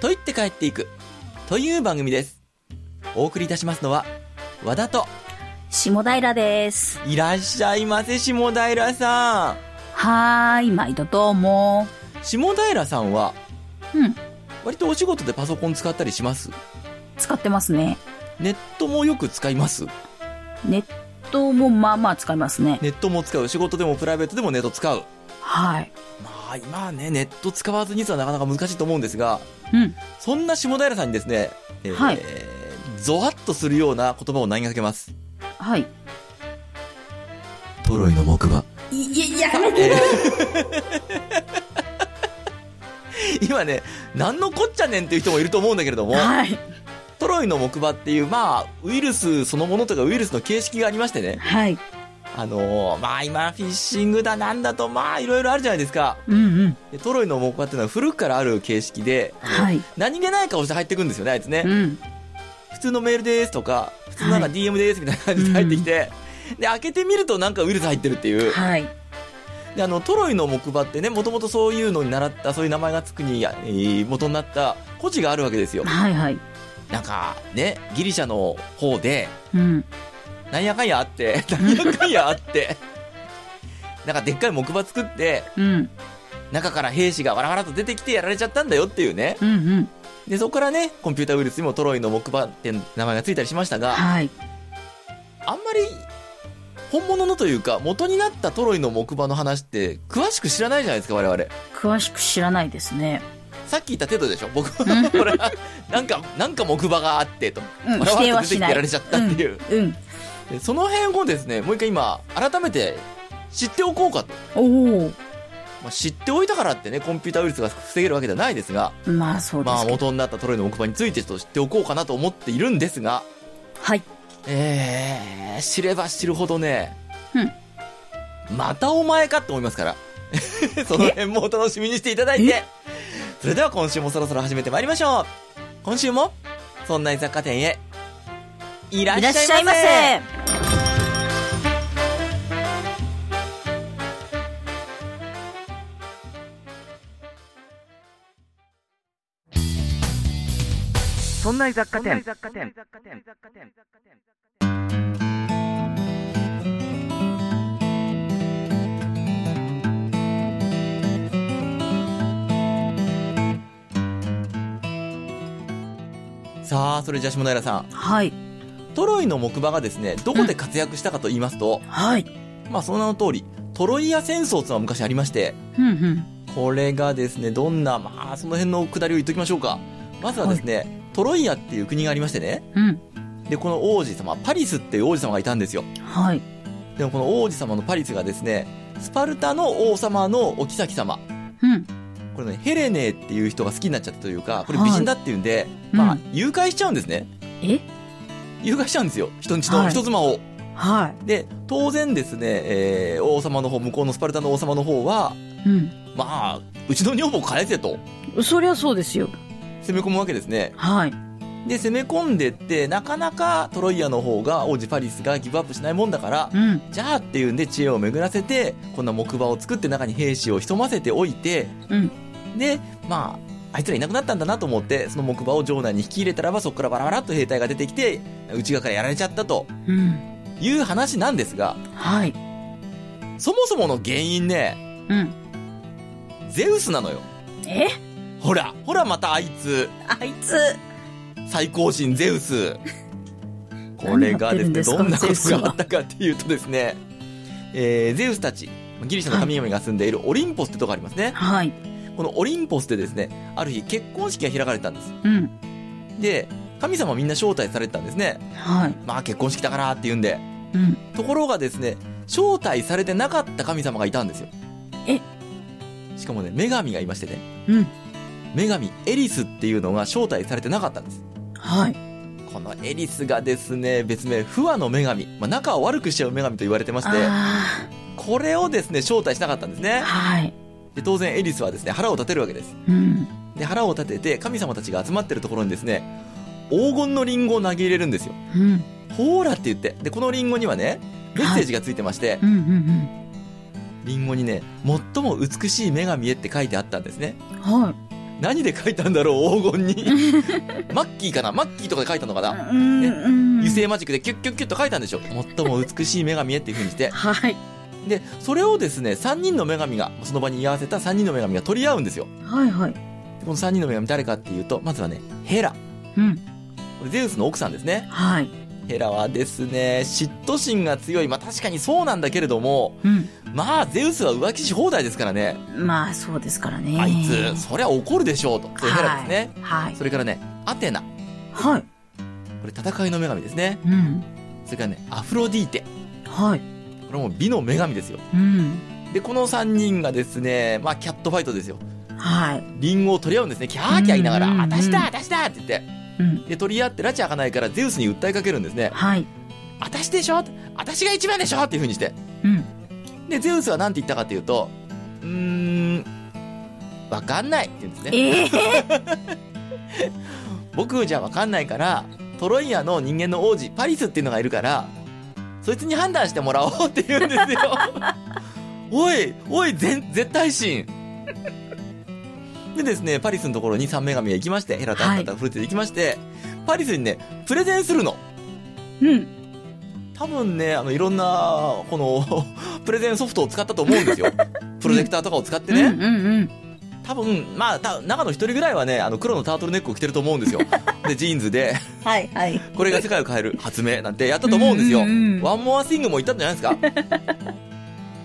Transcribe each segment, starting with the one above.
と言って帰っていく、という番組です。お送りいたしますのは、和田と、下平です。いらっしゃいませ、下平さん。はーい、毎度どうも。下平さんは、うん、割とお仕事でパソコン使ったりします？使ってますね。ネットもよく使います？ネットもまあまあ使いますね。ネットも使う。仕事でもプライベートでもネット使う。はい。まあ、今はね、ネット使わずにはなかなか難しいと思うんですが、うん。そんな下平さんにですね、えーはいゾワッとするような言葉を投げかけます？はい。トロイの木馬。いや、やめてえー 今ね、何のこっちゃねんっていう人もいると思うんだけれども、はい。トロイの木馬っていう、まあ、ウイルスそのものとかウイルスの形式がありましてね、はい。あのーまあ今、フィッシングだなんだと、まあ、いろいろあるじゃないですか。うんうん。でトロイの木馬っていうのは古くからある形式で、はい。何気ない顔して入ってくるんですよね、あいつね。うん。普通のメールですとか、普通のなんかはい DM ですみたいな感じで入ってきて、で、開けてみるとなんかウイルス入ってるっていう。はい。で、あの、トロイの木馬ってね、もともとそういうのに習った、そういう名前がつくに、えー元になった古地があるわけですよ。はいはい。なんか、ね、ギリシャの方で、うん。なんやかんやあって、なんやかんやあって、なんかでっかい木馬作って、うん。中から兵士がわらわらと出てきてやられちゃったんだよっていうね。うんうん。で、そこからね、コンピュータウイルスにもトロイの木馬って名前がついたりしましたが、はい。あんまり本物のというか元になったトロイの木馬の話って詳しく知らないじゃないですか我々詳しく知らないですね。さっき言った程度でしょ僕は これはなんかなんか木馬があってとうん。わらわ否定らと出てきてはしない。やられちゃったっていう、うん。うん。でその辺をですねもう一回今改めて知っておこうかと、おお。まあ、知っておいたからってねコンピュータウイルスが防げるわけではないですがまあそうでますあけど。元になったトロイの木馬についてちょっと知っておこうかなと思っているんですがはい。えー、知れば知るほどね、うんまたお前かって思いますから。その辺もお楽しみにしていただいて。それでは今週もそろそろ始めてまいりましょう。今週も、そんな雑貨店へ、いらっいしゃいませらっしゃいませ。そんな雑貨店。さあ、それじゃあ下平さん。はい。トロイの木馬がですね、どこで活躍したかと言いますと、はい。まあその名の通り、トロイア戦争っていうのは昔ありまして、うんうん。これがですね、どんな、まあその辺のくだりを言っときましょうか。まずはですね、トロイアっていう国がありましてね、うん。で、この王子様、パリスっていう王子様がいたんですよ。はい。でもこの王子様のパリスがですね、スパルタの王様のお妃様。うん。これね、ヘレネっていう人が好きになっちゃったというか、これはい美人だっていうんで、うんまあ、誘拐しちゃうんですね。え？誘拐しちゃうんですよ。人んちのはい人妻を。はい。で、当然ですね、えー王様の方、向こうのスパルタの王様の方は、うん。まあ、うちの女房返せと、そりゃそうですよ。攻め込むわけですね。はい。で、攻め込んでって、なかなかトロイアの方が、王子パリスがギブアップしないもんだから、うん。じゃあっていうんで知恵を巡らせて、こんな木馬を作って中に兵士を潜ませておいて、うん。で、まあ、あいつらいなくなったんだなと思って、その木馬を城内に引き入れたらば、そこからバラバラっと兵隊が出てきて、内側からやられちゃったとうん。いう話なんですが、はい。そもそもの原因ね、うん。ゼウスなのよ。え？ほら、ほらまたあいつ、あいつ。最高神ゼウス。これがですね、どんなことがあったかっていうとですね、えー、ゼウスたち、ギリシャの神々が住んでいるオリンポスってとこありますね。はい。このオリンポスでですね、ある日結婚式が開かれたんです。うん。で、神様みんな招待されてたんですね。はい。まあ結婚式だからって言うんで。うん。ところがですね、招待されてなかった神様がいたんですよ。え？しかもね、女神がいましてね、うん。女神エリスっていうのが招待されてなかったんです。はい。このエリスがですね、別名、不和の女神、まあ、仲を悪くしちゃう女神と言われてまして、あこれをですね、招待しなかったんですあ。ね。はい。で、当然エリスはですね、腹を立てるわけです。うん。で、腹を立てて、神様たちが集まってるところにですね、黄金のリンゴを投げ入れるんですよ。うん。ほーらって言って。で、このリンゴにはね、メッセージがついてまして、うん。うん。リンゴにね、最も美しい女神へって書いてあったんですね。うん。はい。何で書いたんだろう、黄金に。マッキーかな？マッキーとかで書いたのかな？うん。うん。油性マジックでキュッキュッキュッと書いたんでしょ最も美しい女神へっていう風にして。はい。で、それをですね、3人の女神が、その場に居合わせた3人の女神が取り合うんですよ。はい。はい。でこの3人の女神誰かっていうと、まずはね、ヘラ。うん。これゼウスの奥さんですね。はい。ヘラはですね、嫉妬心が強い。まあ確かにそうなんだけれども、うん。まあゼウスは浮気し放題ですからね。まあ、そうですからね。あいつ、そりゃ怒るでしょうと。そういうヘラですね。はい。それからね、アテナ。はい。これ戦いの女神ですね。うん。それからね、アフロディーテ。はい。これも美の女神ですよ。うん。で、この3人がですね、まあキャットファイトですよ。はい。リンゴを取り合うんですね。キャーキャー言いながら、うんうんうん私だ私だって言って。うん。で、取り合って拉致開かないからゼウスに訴えかけるんですね。はい。私でしょ？私が一番でしょ？っていう風にして。うん。で、ゼウスは何て言ったかっていうと、うーん、わかんないって言うんですね。ええ 僕じゃわかんないから、トロイアの人間の王子、パリスっていうのがいるから、そいつに判断してもらおうって言うんですよ。おい、おい、ぜ絶対神。でですね、パリスのところに三女神が行きまして、ヘラとアンタとフルテで行きまして、パリスにね、プレゼンするの。うん。多分ね、あの、いろんな、この、プレゼンソフトを使ったと思うんですよ。プロジェクターとかを使ってね。うんうんうん。多分、まあ、た中の一人ぐらいはね、あの、黒のタートルネックを着てると思うんですよ。で、ジーンズで、はいはい。これが世界を変える発明なんてやったと思うんですよ。うんうんうん One more thing も言ったんじゃないですか。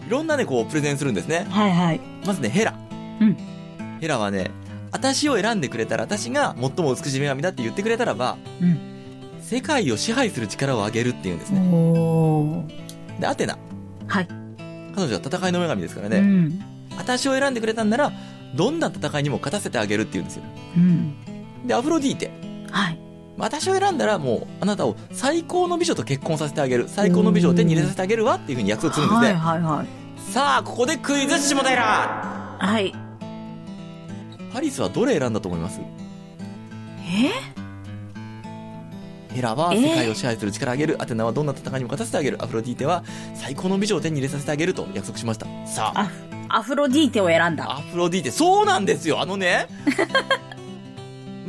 いろんなね、こう、プレゼンするんですね。はいはい。まずね、ヘラ。うんヘラはね、私を選んでくれたら、私が最も美しい女神だって言ってくれたらば、うん。世界を支配する力を上げるっていうんですね。で、アテナ。はい。彼女は戦いの女神ですからね。うん。私を選んでくれたんなら、どんな戦いにも勝たせてあげるって言うんですよ。うん。で、アフロディーテ。はい。私を選んだらもう、あなたを最高の美女と結婚させてあげる。最高の美女を手に入れさせてあげるわっていうふうに約束するんですね。はいはいはい。さあ、ここでクイズ下平はい。パリスはどれ選んだと思います？え？ヘラはえー世界を支配する力を上げる。アテナはどんな戦いにも勝たせてあげる。アフロディーテは最高の美女を手に入れさせてあげると約束しました。さあ、あ、アフロディーテを選んだ。アフロディーテ、そうなんですよ。あのね。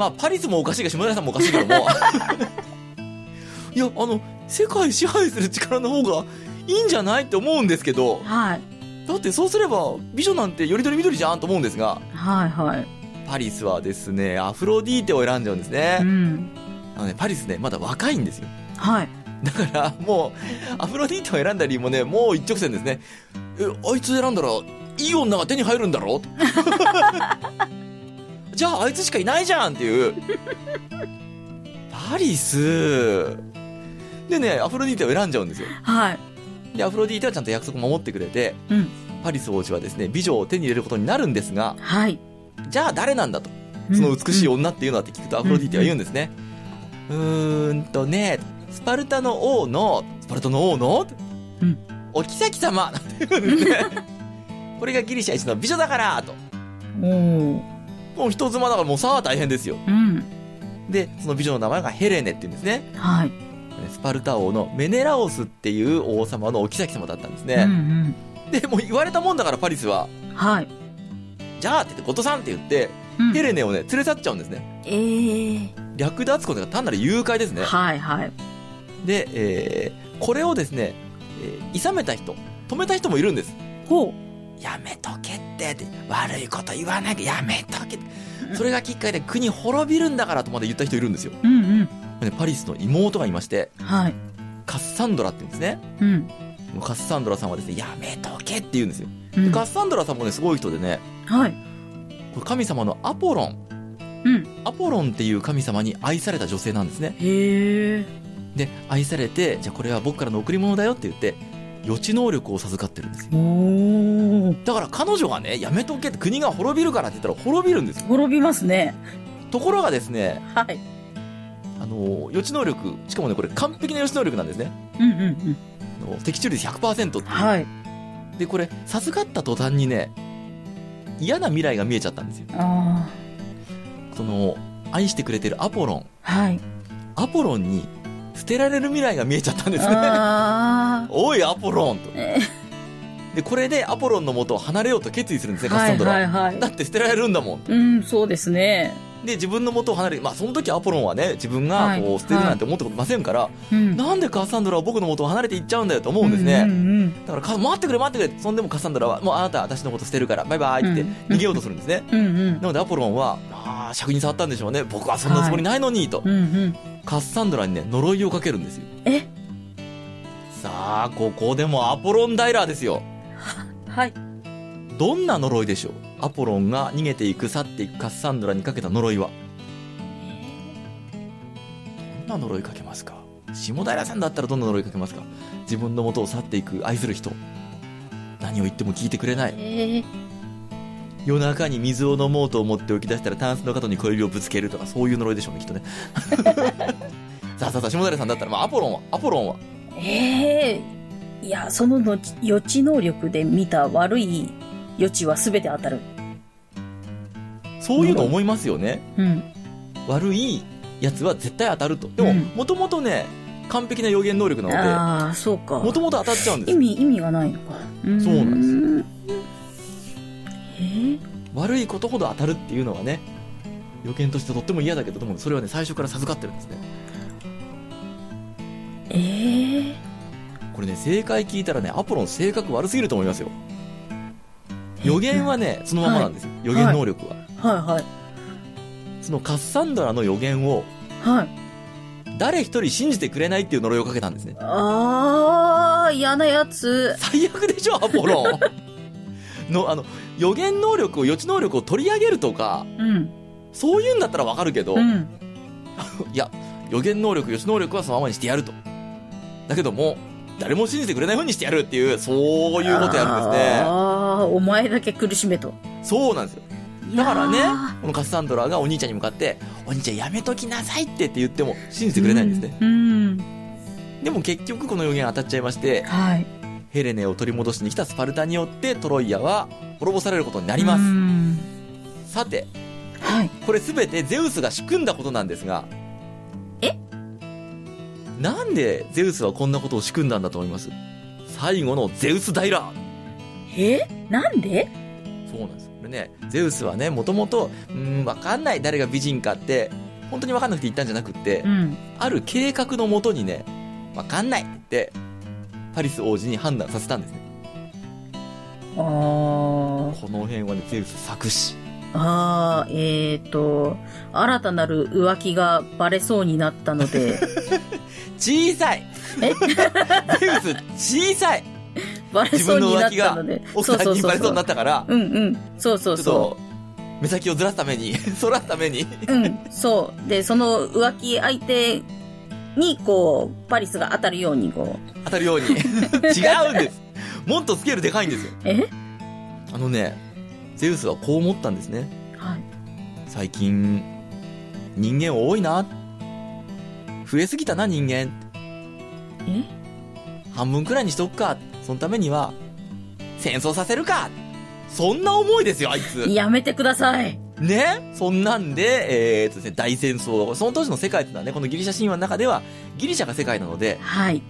まあ、パリスもおかしいが、下平さんもおかしいけども。いや、あの、世界支配する力の方がいいんじゃないって思うんですけど、はい。だってそうすれば、美女なんてよりどりみどりじゃんと思うんですが、はいはい。パリスはですね、アフロディーテを選んじゃうんですね。うん。あのね、パリスね、まだ若いんですよ。はい。だから、もう、アフロディーテを選んだ理由もね、もう一直線ですね。え、あいつ選んだら、いい女が手に入るんだろ？じゃあ、あいつしかいないじゃんっていう。パリス。でね、アフロディーテを選んじゃうんですよ。はい。で、アフロディーテはちゃんと約束守ってくれて、うん。パリス王子はですね、美女を手に入れることになるんですが、はい。じゃあ誰なんだと。その美しい女っていうのはって聞くとアフロディーテは言うんですね。うーんとね、スパルタの王の、スパルタの王の、うんお妃様なんて言うんですね。これがギリシャ一の美女だからと。おー。もう人妻だからもうさあ大変ですよ。うん。で、その美女の名前がヘレネって言うんですね。はい。スパルタ王のメネラオスっていう王様のお妃様だったんですうんうね。ん。で、もう言われたもんだからパリスは、はい。じゃあって言って、ゴトさんって言って、うんヘレネをね、連れ去っちゃうんですね。えー。略奪ことが単なる誘拐ですね。はいはい。で、えーこれをですね、えー、諌めた人、止めた人もいるんです。ほやめとけってって、悪いこと言わないでやめとけ。それがきっかけで国滅びるんだからとまで言った人いるんですよ。う。うんうん。でパリスの妹がいまして、はい。カッサンドラって言うんですね。うん。カッサンドラさんはですね、やめとけって言うんですよ。うんでカッサンドラさんもね、すごい人でね、はい。これ神様のアポロン。うん。アポロンっていう神様に愛された女性なんですね。へえ。で、愛されて、じゃあこれは僕からの贈り物だよって言って、予知能力を授かってるんですよ。だから彼女がね、やめとけって国が滅びるからって言ったら滅びるんですよ。滅びますね。ところがですね、はい。あの、予知能力、しかもね、これ完璧な予知能力なんですね。うんうんうん。的中率100%っていう。はい。で、これ、授かった途端にね、嫌な未来が見えちゃったんですよ。あその、愛してくれてるアポロン。あ。はい。アポロンに捨てられる未来が見えちゃったんですね。おい、アポロンと。えで、これでアポロンの元を離れようと決意するんですね、カッサンドラは。はいはいだ。って捨てられるんだもん。うん、そうですね。で、自分の元を離れる。まあ、その時アポロンはね、自分がはいこう捨てるなんて思ってませんから、うん。なんでカッサンドラは僕の元を離れていっちゃうんだよと思うんですね。うんうんだからか、待ってくれ待ってくれそんでもカッサンドラは、もうあなたは私のこと捨てるから、バイバイって逃げようとするんですね。うん。うんうん。なのでアポロンは、まあ、尺に触ったんでしょうね。僕はそんなつもりないのに、と。うんうん。カッサンドラにね、呪いをかけるんですよ。え？さあ、ここでもアポロンダイラーですよ。はい。どんな呪いでしょう？アポロンが逃げていく、去っていくカッサンドラにかけた呪いは。どんな呪いかけますか？下平さんだったらどんな呪いかけますか？自分の元を去っていく愛する人。何を言っても聞いてくれない。ええ。夜中に水を飲もうと思って起き出したらタンスの角に小指をぶつけるとかそういう呪いでしょうねきっとね さあさあさあ下平さんだったら、まあ、アポロンはアポロンは？ええ。いや、そのの予知能力で見た悪い予知は全て当たる。そういうの思いますよねうん。悪いやつは絶対当たるとでもうんもともとね完璧な予言能力なのああ、そうかで。もともと当たっちゃうんです意味、意味がないのか。うんそうなんです。え悪いことほど当たるっていうのはね予見としてとっても嫌だけどでもそれはね最初から授かってるんですねえええこれね正解聞いたらねアポロン性格悪すぎると思いますよ予言はねそのままなんですよ、予言能力は、はいはい。そのカッサンドラの予言をはい。誰一人信じてくれないっていう呪いをかけたんですね。ああ、嫌なやつ。最悪でしょ、アポロン。の、あの、予言能力を、予知能力を取り上げるとか、うん。そういうんだったらわかるけど、いうん。や、予言能力、予知能力はそのままにしてやると。だけども、誰も信じてくれない風にしてやるっていう、そういうことやるんですね。お前だけ苦しめと。そうなんですよ。だからねこのカッサンドラがお兄ちゃんに向かって、お兄ちゃんやめときなさいってって言っても信じてくれないんですね。うん。うんでも結局この予言当たっちゃいまして、はい。ヘレネを取り戻しに来たスパルタによってトロイアは滅ぼされることになりまうす。んさて、はい。これすべてゼウスが仕組んだことなんですが、え？なんでゼウスはこんなことを仕組んだんだと思います？最後のゼウス大ラえ？なんで？そうなんです。これね、ゼウスはね、もともと、うーん、わかんない誰が美人かって、本当にわかんなくて言ったんじゃなくって、うん。ある計画のもとにね、わかんないって、パリス王子に判断させたんですね。あーこの辺はね、ゼウス作詞。あー、えーと、新たなる浮気がバレそうになったので、小さいえ？ゼウス小さい バレそうになったので、奥さんにバレそうになったから、うんうん。そうそうそちょっと、目先をずらすために、そらすために、う。うん、そう。で、その浮気相手に、こう、パリスが当たるように、こう。当たるように。違うんですもっとスケールでかいんですよ。え？あのね、ゼウスはこう思ったんですね。はい。最近、人間多いな。増えすぎたな、人間。え？半分くらいにしとくか。そのためには、戦争させるか。そんな思いですよ、あいつ。やめてください。ね？そんなんで、えーっとですね、大戦争が、その当時の世界っていうのはね、このギリシャ神話の中では、ギリシャが世界なので、はい。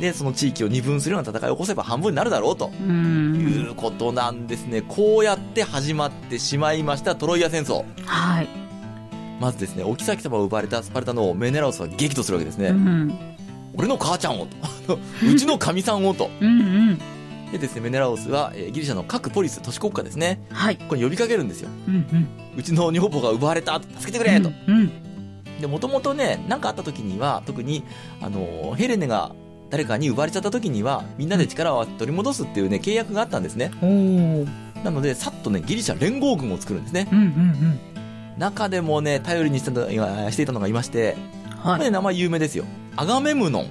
で、その地域を二分するような戦いを起こせば半分になるだろうと。いうことなんですね。こうやって始まってしまいました、トロイア戦争。はい。まずですね、お妃様を奪われたスパルタのメネラオスは激怒するわけですね。うん。俺の母ちゃんをと。うちの神さんをと。うんうん。でですね、メネラオスは、えーギリシャの各ポリス、都市国家ですね。はい。これ呼びかけるんですよ。うんうん。うちの女房が奪われた助けてくれと。うん。で、もともとね、何かあった時には、特に、あのーヘレネが誰かに奪われちゃった時には、みんなで力を合わせて取り戻すっていうね、契約があったんですね。なので、さっとね、ギリシャ連合軍を作るんですね。うんうん中でもね、頼りにしてたしていたのがいまして、うん。これはい。ね名前有名ですよ。アガメムノン。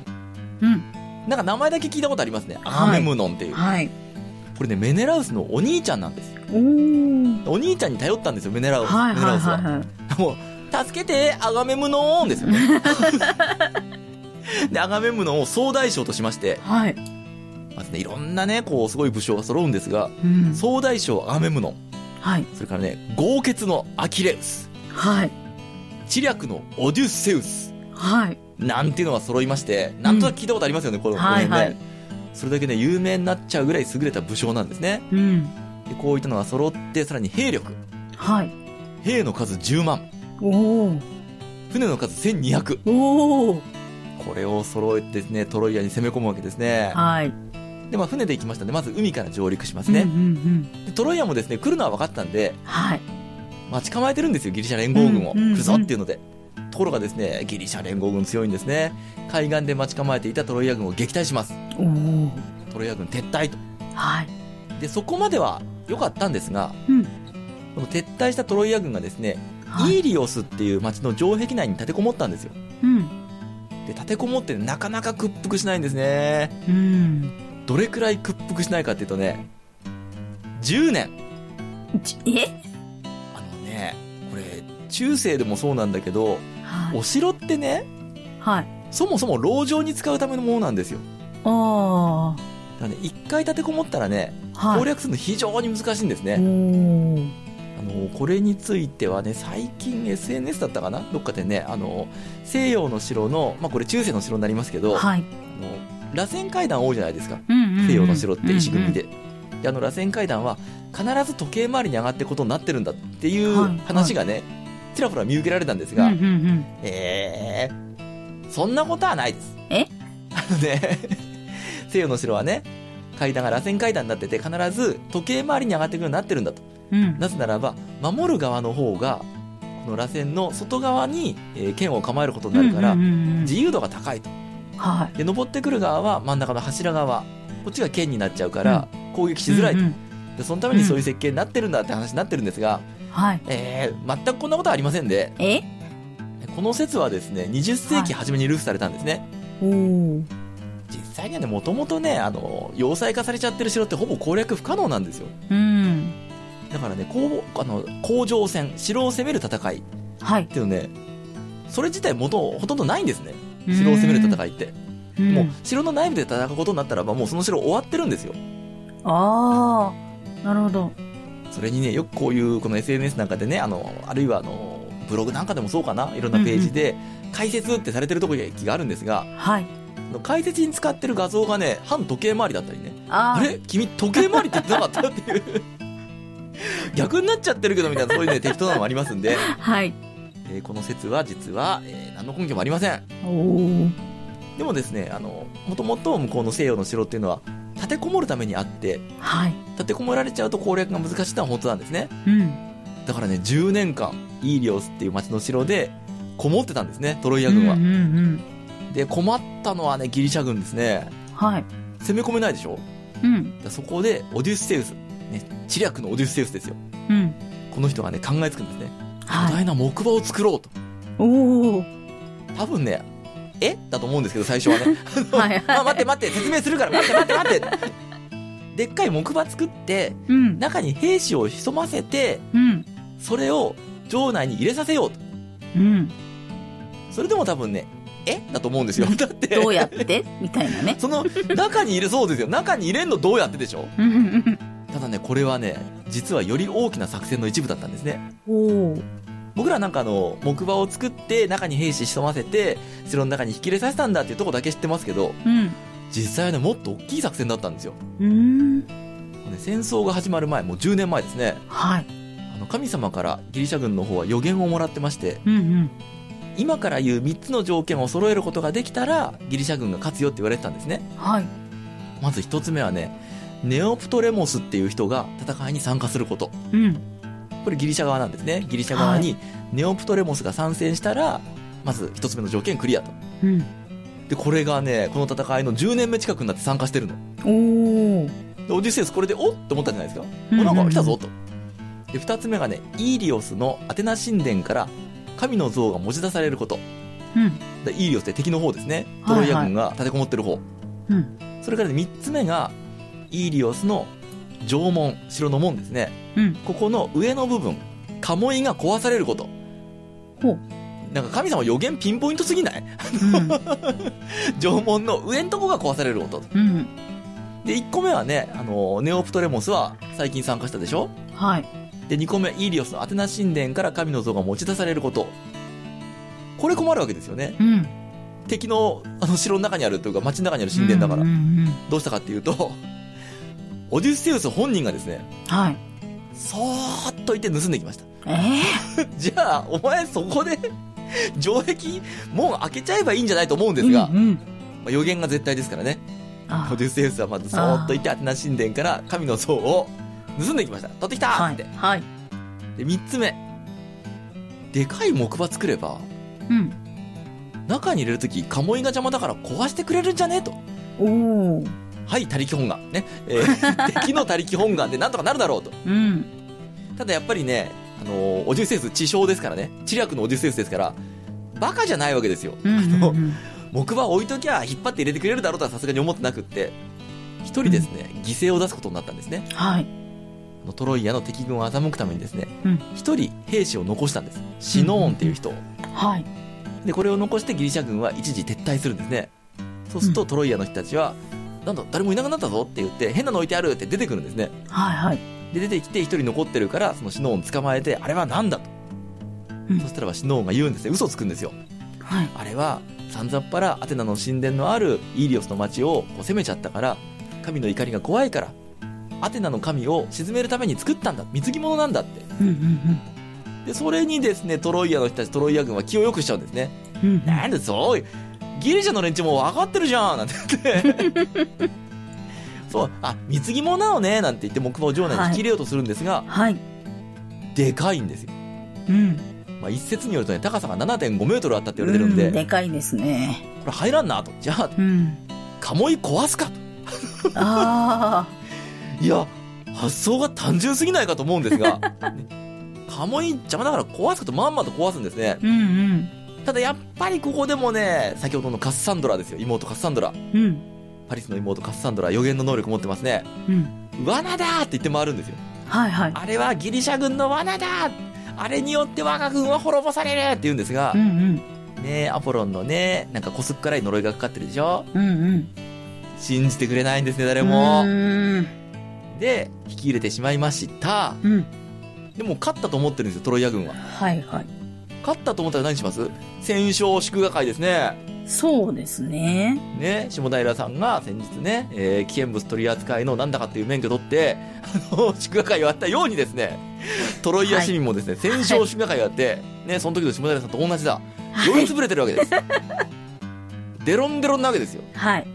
うん。なんか名前だけ聞いたことありますね。アガメムノンっていう。はい。これね、メネラウスのお兄ちゃんなんですよ。お兄ちゃんに頼ったんですよ、メネラウス。はいメネラウスは。はいはいはい。もう、助けて、アガメムノーンですよね。で、アガメムノンを総大将としまして、はい。まずね、いろんなね、こう、すごい武将が揃うんですが、うん。総大将アガメムノン、はい。それからね、豪傑のアキレウス、はい。知略のオデュッセウス、はい。なんていうのが揃いまして、なんとなく聞いたことありますよね、この、この辺ね、はいはいそれだけね、有名になっちゃうぐらい優れた武将なんですね。うん。でこういったのが揃って、さらに兵力。はい。兵の数10万。船の数1200。おー。これを揃えてですね、トロイアに攻め込むわけですね。はい。で、まあ船で行きましたんで、まず海から上陸しますうんうね。んでトロイアもですね、来るのは分かったんで、はい。待ち構えてるんですよ、ギリシャ連合軍を。うんうんうん来るぞっていうので。ところがですね、ギリシャ連合軍強いんですね。海岸で待ち構えていたトロイア軍を撃退します。トロイア軍撤退と。はい。で、そこまでは良かったんですが、うん。この撤退したトロイア軍がですね、はい。イーリオスっていう町の城壁内に立てこもったんですよ。うん。で、立てこもってなかなか屈服しないんですね。うん。どれくらい屈服しないかっていうとね、10年。ちえ？あのね、これ、中世でもそうなんだけど、はい。お城ってね、はい。そもそも籠城に使うためのものなんですよ。あだからね、一回立てこもったらね、ー。はい。攻略するの非常に難しいんですおね。ー。あの、これについてはね、最近 SNS だったかな？どっかでね、あの、西洋の城の、まあ、これ中世の城になりますけど、はい。あの、螺旋階段多いじゃないですか。うんうんうん西洋の城って石組みで。で。で、あの、螺旋階段は必ず時計回りに上がっていくことになってるんだっていうはい話がね、ちらほら見受けられたんですが、うんうんうん。えー、そんなことはないです。え？あのね、西洋の城はね、階段が螺旋階段になってて必ず時計回りに上がっていくようになってるんだと。うん。なぜならば、守る側の方が、この螺旋の外側に、えー剣を構えることになるから、うんうんうんうん自由度が高いと。はい。で、登ってくる側は真ん中の柱側、こっちが剣になっちゃうから、攻撃しづらいと。うんうんで、そのためにそういう設計になってるんだって話になってるんですが、はい。えー、全くこんなことはありませんで、え？この説はですね、20世紀初めにルフされたんですね。おー。実際にはね、もともとね、あの、要塞化されちゃってる城ってほぼ攻略不可能なんですよ。うん。だからね、こう、あの、攻城戦、城を攻める戦いっはい。ていうのね、それ自体元、ほとんどないんですね。城を攻める戦いって。うん。もう、城の内部で戦うことになったらば、もうその城終わってるんですよ。ああ。なるほど。それにね、よくこういう、この SNS なんかでね、あの、あるいはあの、ブログなんかでもそうかな、いろんなページで、解説ってされてるところがあるんですが、はい。解説に使ってる画像がね、反時計回りだったりね、ああれ？君時計回りって言ってなかったっていう。逆になっちゃってるけどみたいな、そういうね、適当なのもありますんで、はい。えーこの説は実は、えー何の根拠もありません。おー。でもですね、あの、もともと向こうの西洋の城っていうのは、立てこもるためにあって、はい。立てこもられちゃうと攻略が難しいのは本当なんですね。うん。だからね、10年間、イーリオスっていう町の城で、こもってたんですね、トロイア軍は。うんうんうん。で、困ったのはね、ギリシャ軍ですね。はい。攻め込めないでしょ？うん。そこで、オデュッセウス。ね、知略のオデュッセウスですよ。うん。この人がね、考えつくんですね。巨はい。大な木馬を作ろうと。おー。多分ね、え？だと思うんですけど、最初はね。はい まあ、待って待って、説明するから、待って待って待って。でっかい木馬作って、うん。中に兵士を潜ませて、うん。それを城内に入れさせようと。うん。それでも多分ね、え？だと思うんですよ。だって。どうやって？みたいなね。その中に入れそうですよ。中に入れんのどうやってでしょただね、これはね、実はより大きな作戦の一部だったんですね。僕らなんかあの、木馬を作って中に兵士潜ませて、城の中に引き入れさせたんだっていうところだけ知ってますけど、うん。実際はね、もっと大きい作戦だったんですよ。うーん。ね戦争が始まる前、もう10年前ですね。はい。あの、神様からギリシャ軍の方は予言をもらってまして、うんうん。今から言う3つの条件を揃えることができたら、ギリシャ軍が勝つよって言われてたんですね。はい。まず1つ目はね、ネオプトレモスっていう人が戦いに参加すること。うん。これギリシャ側なんですね。ギリシャ側にネオプトレモスが参戦したら、まず1つ目の条件クリアと。うん。で、これがね、この戦いの10年目近くになって参加してるの。おー。で、オデュッセウスこれでおっと思ったじゃないですか。うんお、なんか来たぞと。で、2つ目がね、イーリオスのアテナ神殿から神の像が持ち出されること。うん。でイーリオスって敵の方ですね。はいはいトロイア軍が立てこもってる方。うん。それから3つ目が、イーリオスの城門、城の門ですね。うん。ここの上の部分、鴨居が壊されること。ほう。なんか神様予言ピンポイントすぎない？うん。城門の上のとこが壊されること。うん。で、1個目はね、あの、ネオプトレモスは最近参加したでしょ？はい。で、2個目、イーリオスのアテナ神殿から神の像が持ち出されること。これ困るわけですよね。うん。敵の、あの、城の中にあるというか、街の中にある神殿だから。どうしたかっていうと、オデュッセウス本人がですね、はい。そーっといて盗んできました。ええ じゃあ、お前そこで、城壁、門開けちゃえばいいんじゃないと思うんですが、うんうん。まあ予言が絶対ですからね。あオデュッセウスはまずそーっといてアテナ神殿から神の像を盗んできました。取ってきたはいって。。はい。で、三つ目。でかい木馬作れば、うん。中に入れるとき、鴨居が邪魔だから壊してくれるんじゃね？と。おお。はい、他力本願。ね。えー敵の他力本願で なんとかなるだろうと。うん。ただやっぱりね、あのーオデュッセウス、地匠ですからね。知略のオデュッセウスですから、バカじゃないわけですよ。うんうんあのうん。木馬置いときゃ引っ張って入れてくれるだろうとはさすがに思ってなくって、一人ですね、犠牲を出すことになったんですね。はい。あのトロイアの敵軍を欺くためにですねうん、一、人兵士を残したんです。シノーンっていう人を。はい。で、これを残してギリシャ軍は一時撤退するんですね。そうすると、うんトロイアの人たちは、なんだ、誰もいなくなったぞって言って、変なの置いてあるって出てくるんですね。はいはい。で、出てきて一人残ってるから、そのシノーン捕まえて、あれはなんだと。うんそしたらばシノーンが言うんですね。嘘つくんですよ。はい。あれは、さんざっぱらアテナの神殿のあるイーリオスの町をこう攻めちゃったから、神の怒りが怖いから、アテナの神を鎮めるために作ったんだ。貢ぎ物なんだって。うんうんで、それにですね、トロイアの人たち、トロイア軍は気を良くしちゃうんですね。うん。うん。なんでそう、ギリシャの連中も分かってるじゃんなんて言って。そう、あ、貢ぎ物なのねなんて言って木馬を城内に引き入れようとするんですが、はい。でかいんですよ。うん。まあ、一説によるとね、高さが7.5メートルあったって言われてるんで、うでかいですね。これ入らんなと。じゃあ、うん。鴨居壊すかと。あ いや、発想が単純すぎないかと思うんですが、ね鴨居邪魔だから壊すかとまんまと壊すんですね。あ。うんうん。ただやっぱりここでもね、先ほどのカッサンドラですよ。妹カッサンドラ。うん。パリスの妹カッサンドラ予言の能力持ってますね。うん。罠だーって言って回るんですよ。はいはい。あれはギリシャ軍の罠だあれによって我が軍は滅ぼされるって言うんですがう、んねアポロンのね、なんかこすっからい呪いがかかってるでしょ？うん。うんうん。信じてくれないんですね、誰うも。で、引き入れてしまいました。うん。でも勝ったと思ってるんですよ、トロイア軍は。はいはい。勝ったと思ったら何します？戦勝祝賀会ですね。そうですね。ね、下平さんが先日ね、えー危険物取り扱いのなんだかっていう免許取って、あの、祝賀会をやったようにですね、トロイア市民もですね、戦勝祝賀会をやって、ね、その時の下平さんと同じだ。酔いつぶれてるわけです。デロンデロンなわけですよ。はい。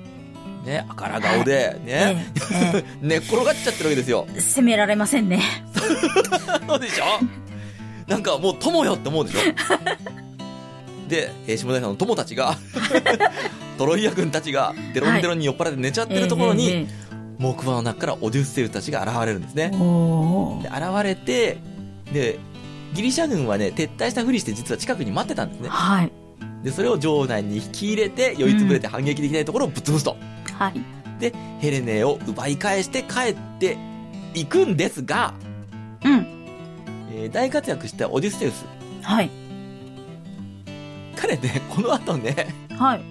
ね、あから顔で、ね、ええ 寝っ転がっちゃってるわけですよ。ええ責められませんね。そうでしょ？なんかもう友よって思うでしょ？で、えー下平さんの友たちが、トロイア軍たちがデロンデロンに酔っ払って寝ちゃってるところに、ええ木馬の中からオデュッセウスたちが現れるんですねでー現れて、で、ギリシャ軍はね、撤退したふりして実は近くに待ってたんですね。はい。で、それを城内に引き入れて、酔いつぶれて反撃できないところをぶっ潰すと。はい。で、ヘレネを奪い返して帰っていくんですが、うん。えー大活躍したオデュッセウス。はい。彼ね、この後ね、はい。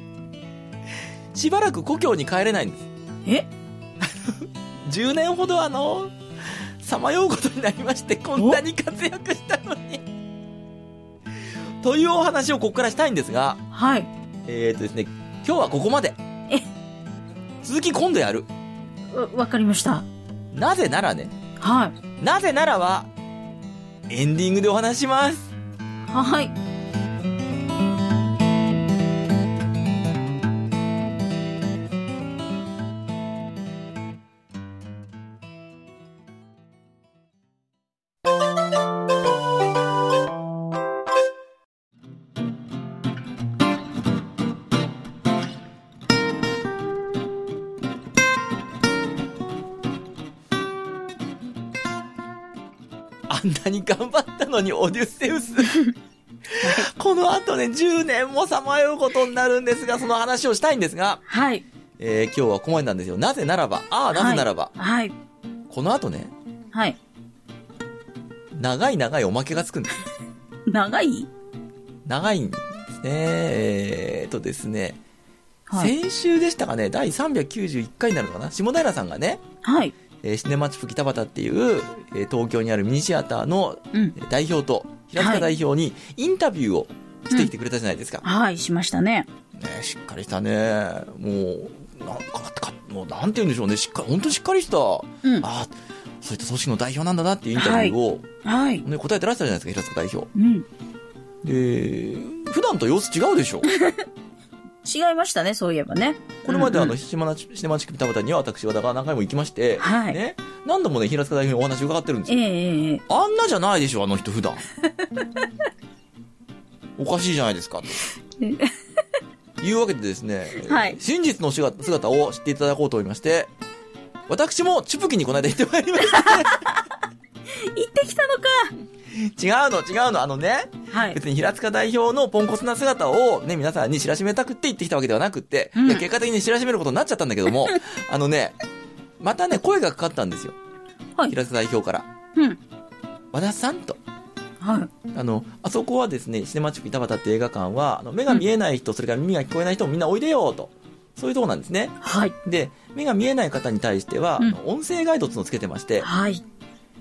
しばらく故郷に帰れないんです。え？10年ほどあの、さまようことになりまして、こんなに活躍したのに。というお話をここからしたいんですが、はい。えーとですね、今日はここまで。え？続き今度やる。わわかりました。なぜならね、はい。なぜならは、エンディングでお話します。はい。のにオデュッセウス。この後ね、10年もさまようことになるんですが、その話をしたいんですが、はい。えー今日はここまでなんですよ。なぜならば、ああ、なぜならば、はい。この後ね、はい。長い長いおまけがつくんです。長い？長いんですね。えーっとですね、はい。先週でしたかね、第391回になるのかな？下平さんがね、はい。えーシネマチュプ北畑っていう、えー東京にあるミニシアターの代表と、平塚代表にインタビューをしてきてくれたじゃないですか。はい、しましたね。ねしっかりしたね。もう、なんか、かもうなんて言うんでしょうね。しっかり、本当にしっかりした、うん。ああ、そういった組織の代表なんだなっていうインタビューを、はい。ね、答えてらっしゃるじゃないですか、平塚代表。うん。で、普段と様子違うでしょ。違いましたね、そういえばね。これまであの、うんうんシネマチシネマチック北畑には私、和田が何回も行きまして、はいね、何度もね、平塚代表にお話伺ってるんですよ。ええええええあんなじゃないでしょ、あの人普段。おかしいじゃないですか。と いうわけでですね、えーはい真実の姿姿を知っていただこうと思いまして、私もチュプキにこの間行ってまいりました。行ってきたのか違うの、違うの、あのね、はい。別に平塚代表のポンコツな姿をね、皆さんに知らしめたくって行ってきたわけではなくって、うん結果的に知らしめることになっちゃったんだけども、あのね、またね、声がかかったんですよ。はい平塚代表から。うん。和田さんと。はい。あの、あそこはですね、シネマチック板畑って映画館は、あの目が見えない人、それから耳が聞こえない人もみんなおいでよと。そういうとこなんですね。はい。で、目が見えない方に対しては、うん音声ガイドっていうのをつけてまして、はい。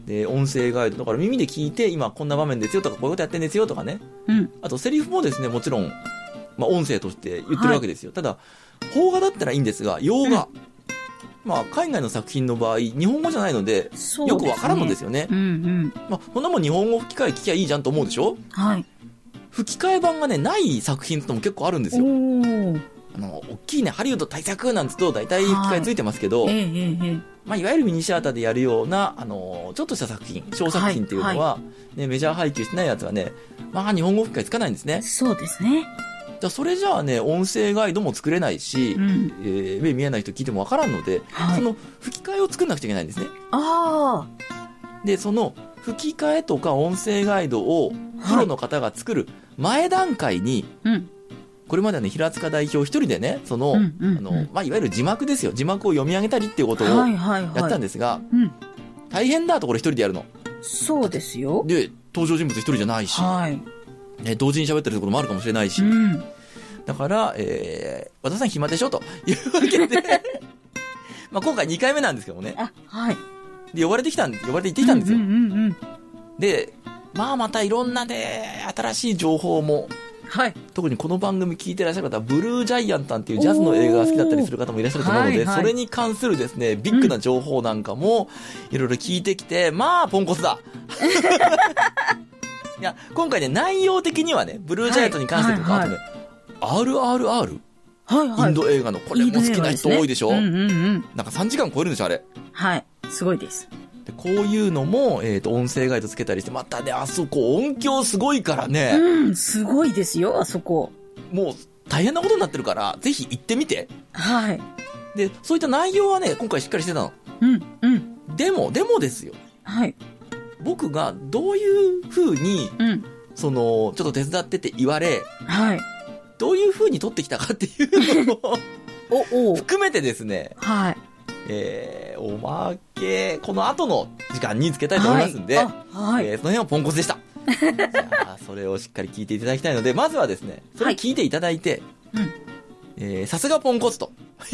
で、音声ガイド、だから耳で聞いて、今こんな場面ですよとか、こういうことやってんですよとかね。うん。あと、セリフもですね、もちろん、まあ、音声として言ってるわけですよ。ただ、邦画だったらいいんですが、洋画。まあ、海外の作品の場合、日本語じゃないので、ですね。よくわからんのですよね。うんうん。まあ、そんなもん日本語吹き替え聞きゃいいじゃんと思うでしょ？はい。吹き替え版がね、ない作品ってのも結構あるんですよ。あの、大きいね、ハリウッド対策なんつうと、大体吹き替えついてますけど、ええええええまあ、いわゆるミニシアターでやるような、あの、ちょっとした作品、小作品っていうのは、ね、メジャー配給してないやつはね、まあ、日本語吹き替えつかないんですね。そうですね。だからそれじゃあね、音声ガイドも作れないし、うん。えー目見えない人聞いてもわからんので、はいその吹き替えを作んなくちゃいけないんですね。あで、その吹き替えとか音声ガイドをプロの方が作る前段階に、あ。うん。これまではね、平塚代表一人でね、その、うんうんうんあの、まあ、いわゆる字幕ですよ。字幕を読み上げたりっていうことをはいや。ってたんですが、うん。大変だとこれ一人でやるの。そうですよ。で、登場人物一人じゃないし、はい。ね、同時に喋ってるところもあるかもしれないし、うん。だから、えー、和田さん暇でしょ？というわけで、まあ今回2回目なんですけどもね。あ、はい。で、呼ばれてきたんです、呼ばれて行ってきたんですよ。うんうんうんうん。で、まあまたいろんなね、新しい情報も、はい。特にこの番組聞いてらっしゃる方は、ブルージャイアントなんていうジャズの映画が好きだったりする方もいらっしゃると思うので、はいはいそれに関するですね、ビッグな情報なんかも、いろいろ聞いてきて、まあ、ポンコツだ いや、今回ね、内容的にはね、ブルージャイアントに関してとか、はいあとね、RRR? はいはい。インド映画の、これも好きな人多いでしょ？うんうんうん。なんか3時間超えるんでしょ、あれ。はい。すごいです。でこういうのも、えっ、と、音声ガイドつけたりして、またね、あそこ音響すごいからね、うん、すごいですよ、あそこ。もう大変なことになってるから、ぜひ行ってみて。はい。で、そういった内容はね、今回しっかりしてたの。うん、うん。でも、でもですよ。はい。僕がどういう風に、うん。その、ちょっと手伝ってって言われ、はい。どういう風に撮ってきたかっていうのを お、お含めてですね、はい。えー、おまけ、この後の時間につけたいと思いますんで、はい。あはい。えーその辺はポンコツでした。じゃあ、それをしっかり聞いていただきたいので、まずはですね、それを聞いていただいて、うん。えーさすがポンコツと。